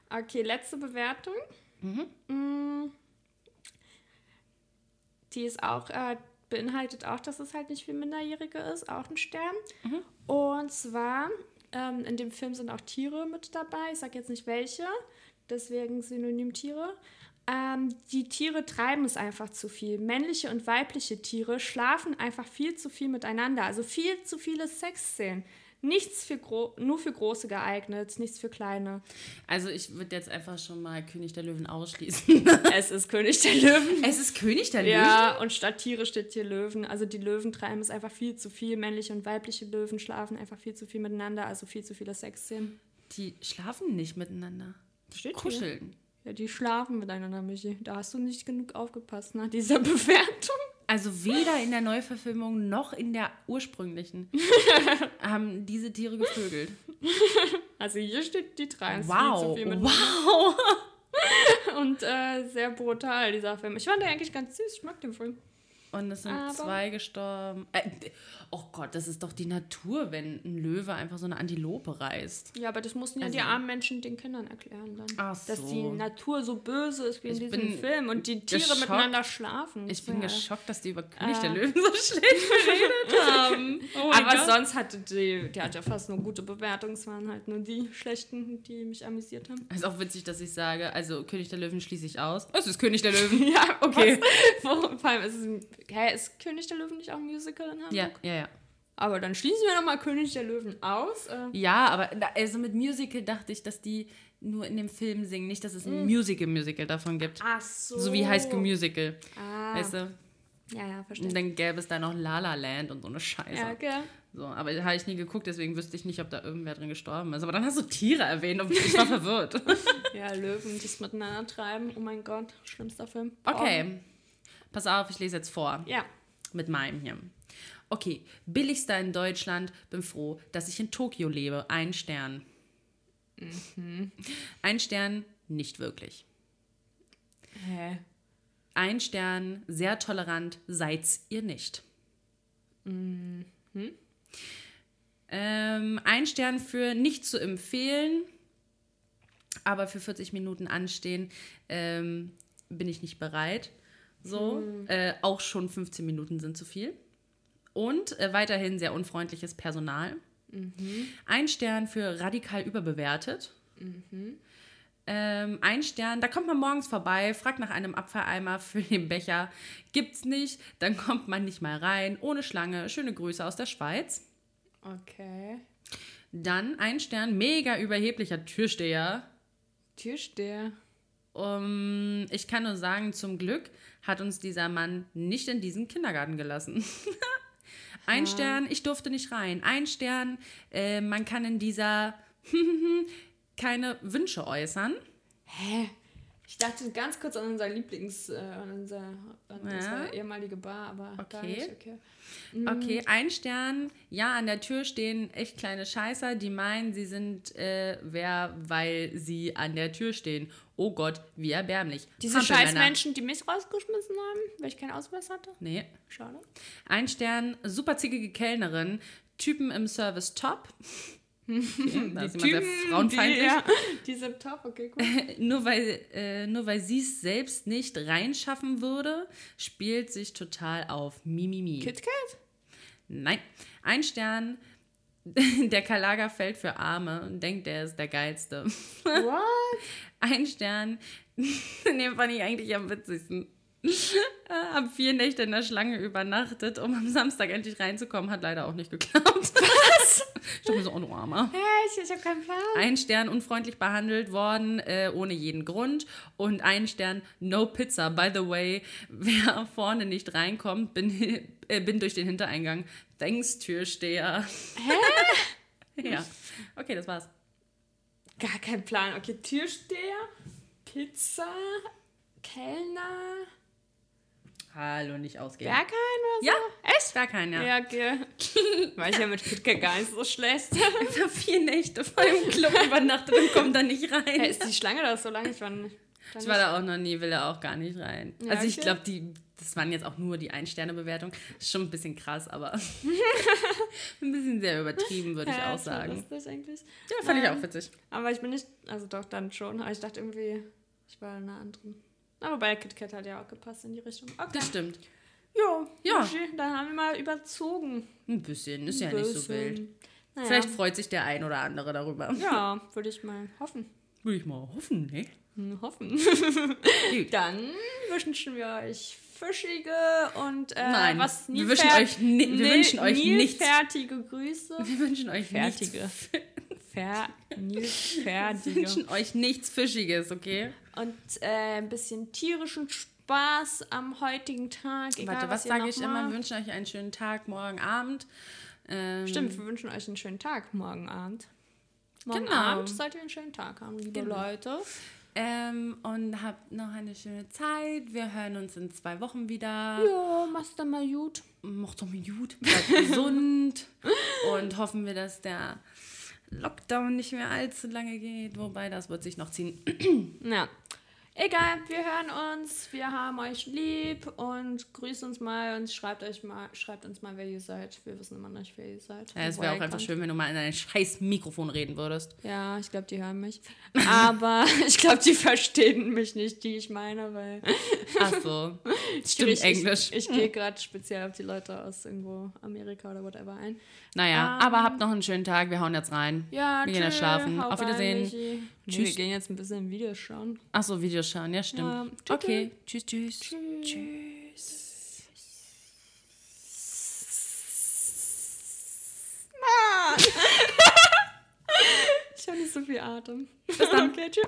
Okay, letzte Bewertung. Mhm. Mm. Die ist auch, äh, beinhaltet auch, dass es halt nicht für Minderjährige ist, auch ein Stern. Mhm. Und zwar ähm, in dem Film sind auch Tiere mit dabei. Ich sage jetzt nicht welche, deswegen Synonym Tiere. Ähm, die Tiere treiben es einfach zu viel. Männliche und weibliche Tiere schlafen einfach viel zu viel miteinander. Also viel zu viele Sexszenen. Nichts für nur für Große geeignet, nichts für Kleine. Also ich würde jetzt einfach schon mal König der Löwen ausschließen. es ist König der Löwen. Es ist König der Löwen? Ja, und statt Tiere steht hier Löwen. Also die Löwen treiben es einfach viel zu viel. Männliche und weibliche Löwen schlafen einfach viel zu viel miteinander, also viel zu viele Sexszenen. Die schlafen nicht miteinander. Die steht kuscheln. Hier. Ja, die schlafen miteinander, Michi. Da hast du nicht genug aufgepasst nach dieser Bewertung. Also weder in der Neuverfilmung noch in der ursprünglichen haben diese Tiere gevögelt. Also hier steht die drei. Wow. wow. Und äh, sehr brutal, dieser Film. Ich fand den eigentlich ganz süß. Ich mag den Film. Und es sind Aber zwei gestorben. Äh, oh Gott, das ist doch die Natur, wenn ein Löwe einfach so eine Antilope reißt. Ja, aber das mussten ja also, die armen Menschen den Kindern erklären dann. Ach so. Dass die Natur so böse ist wie in ich diesem Film und die Tiere geschockt. miteinander schlafen. Ich bin ja. geschockt, dass die über König äh. der Löwen so schlecht geredet haben. Oh aber Gott. sonst hatte die, die hat ja fast nur gute Bewertungen. Es waren halt nur die schlechten, die mich amüsiert haben. Ist auch witzig, dass ich sage, also König der Löwen schließe ich aus. Es ist König der Löwen. ja, okay. Vor allem ist es Hä, ist König der Löwen nicht auch ein Musical in Hamburg? Ja, ja, ja. Aber dann schließen wir nochmal König der Löwen aus. Äh. Ja, aber also mit Musical dachte ich, dass die nur in dem Film singen, nicht, dass es ein mm. Musical-Musical davon gibt. Ach so. So wie High School Musical. Ah. Weißt du? Ja, ja, verstehe. Und dann gäbe es da noch La La Land und so eine Scheiße. Ja, okay. So, aber da habe ich nie geguckt, deswegen wüsste ich nicht, ob da irgendwer drin gestorben ist. Aber dann hast du Tiere erwähnt und ich war verwirrt. ja, Löwen, die es miteinander treiben. Oh mein Gott, schlimmster Film. Okay. Pass auf, ich lese jetzt vor. Ja mit meinem hier. Okay, billigster in Deutschland. Bin froh, dass ich in Tokio lebe. Ein Stern. Mhm. Ein Stern, nicht wirklich. Hä? Ein Stern, sehr tolerant, seid's ihr nicht. Mhm. Ähm, ein Stern für nicht zu empfehlen, aber für 40 Minuten anstehen ähm, bin ich nicht bereit. So, mhm. äh, auch schon 15 Minuten sind zu viel. Und äh, weiterhin sehr unfreundliches Personal. Mhm. Ein Stern für radikal überbewertet. Mhm. Ähm, ein Stern, da kommt man morgens vorbei, fragt nach einem Abfalleimer für den Becher. Gibt's nicht, dann kommt man nicht mal rein. Ohne Schlange. Schöne Grüße aus der Schweiz. Okay. Dann ein Stern, mega überheblicher Türsteher. Türsteher. Um, ich kann nur sagen, zum Glück hat uns dieser Mann nicht in diesen Kindergarten gelassen. Ein ja. Stern, ich durfte nicht rein. Ein Stern, äh, man kann in dieser keine Wünsche äußern. Hä? Ich dachte ganz kurz an unser Lieblings, äh, an, unser, an ja. unsere ehemalige Bar, aber okay. gar nicht. Okay. Mhm. okay, ein Stern. Ja, an der Tür stehen echt kleine Scheißer, die meinen, sie sind äh, wer, weil sie an der Tür stehen. Oh Gott, wie erbärmlich. Diese Scheißmenschen, die mich rausgeschmissen haben, weil ich keinen Ausweis hatte? Nee. Schade. Ein Stern, super zickige Kellnerin, Typen im Service top. Okay, da ist sehr frauenfeindlich. Die, ja, die sind top, okay, cool. nur weil, äh, weil sie es selbst nicht reinschaffen würde, spielt sich total auf Mimimi. KitKat? Nein. Ein Stern, der Kalager fällt für Arme und denkt, der ist der Geilste. What? Ein Stern, den fand ich eigentlich am witzigsten. Hab vier Nächte in der Schlange übernachtet, um am Samstag endlich reinzukommen. Hat leider auch nicht geklappt. Was? Ich dachte mir so, oh du Armer. Hey, ich, ich hab keinen Plan. Ein Stern unfreundlich behandelt worden, äh, ohne jeden Grund. Und ein Stern no Pizza. By the way, wer vorne nicht reinkommt, bin, äh, bin durch den Hintereingang. Thanks, Türsteher. Hä? ja. Okay, das war's. Gar kein Plan. Okay, Türsteher, Pizza, Kellner. Hallo, nicht ausgehen. Kein oder so? Ja, echt? Kein, ja. Ja, okay. War ich ja mit KitKat gar nicht so schlecht. Einfach vier Nächte vor dem Club übernachtet und kommt da nicht rein. Hey, ist die Schlange da so lang? Ich war, nicht, ich war da auch noch nie, will er auch gar nicht rein. Ja, also ich glaube, die das waren jetzt auch nur die Ein-Sterne-Bewertung. Ist schon ein bisschen krass, aber ein bisschen sehr übertrieben, würde ja, ich auch sagen. Lustig eigentlich. Ja, fand Nein, ich auch witzig. Aber ich bin nicht, also doch dann schon, aber ich dachte irgendwie, ich war in einer anderen. Aber bei KitKat hat ja auch gepasst in die Richtung. Okay. Das stimmt. Jo, ja. Dann haben wir mal überzogen. Ein bisschen, ist ja bisschen. nicht so wild. Naja. Vielleicht freut sich der ein oder andere darüber. Ja, würde ich mal hoffen. Würde ich mal hoffen, ne? Hm, hoffen. dann wünschen wir euch fischige und äh, Nein, was nie wir wünschen euch, ni wir wünschen euch nichts. fertige Grüße. Wir wünschen euch fertige. Fer fertige. Wir wünschen euch nichts Fischiges, okay? Und äh, ein bisschen tierischen Spaß am heutigen Tag. Egal, Warte, was, was sage ich immer? Wir wünschen euch einen schönen Tag, morgen Abend. Ähm, Stimmt, wir wünschen euch einen schönen Tag, morgen Abend. Morgen genau. Abend sollt ihr einen schönen Tag haben, liebe genau. Leute. Ähm, und habt noch eine schöne Zeit. Wir hören uns in zwei Wochen wieder. Ja, mach's dann mal gut. Mach doch mal gut. Bleibt gesund. Und hoffen wir, dass der Lockdown nicht mehr allzu lange geht. Wobei, das wird sich noch ziehen. ja. Egal, wir hören uns, wir haben euch lieb und grüßt uns mal und schreibt euch mal, schreibt uns mal, wer ihr seid. Wir wissen immer nicht, wer ihr seid. Ja, es wäre auch einfach schön, wenn du mal in ein scheiß Mikrofon reden würdest. Ja, ich glaube, die hören mich. Aber ich glaube, die verstehen mich nicht, die ich meine, weil. Ach so. Stimmt, ich, Englisch. Ich, ich gehe gerade speziell auf die Leute aus irgendwo Amerika oder whatever ein. Naja, um, aber habt noch einen schönen Tag. Wir hauen jetzt rein. Ja, Wir gehen jetzt schlafen. Auf Wiedersehen. Rein, tschüss. wir gehen jetzt ein bisschen Videos schauen. Achso, Videos schauen. Ja, stimmt. Ja, okay. Tschüss, tschüss. Tschüss. tschüss. Ich habe nicht so viel Atem. Bis dann. Okay, tschüss.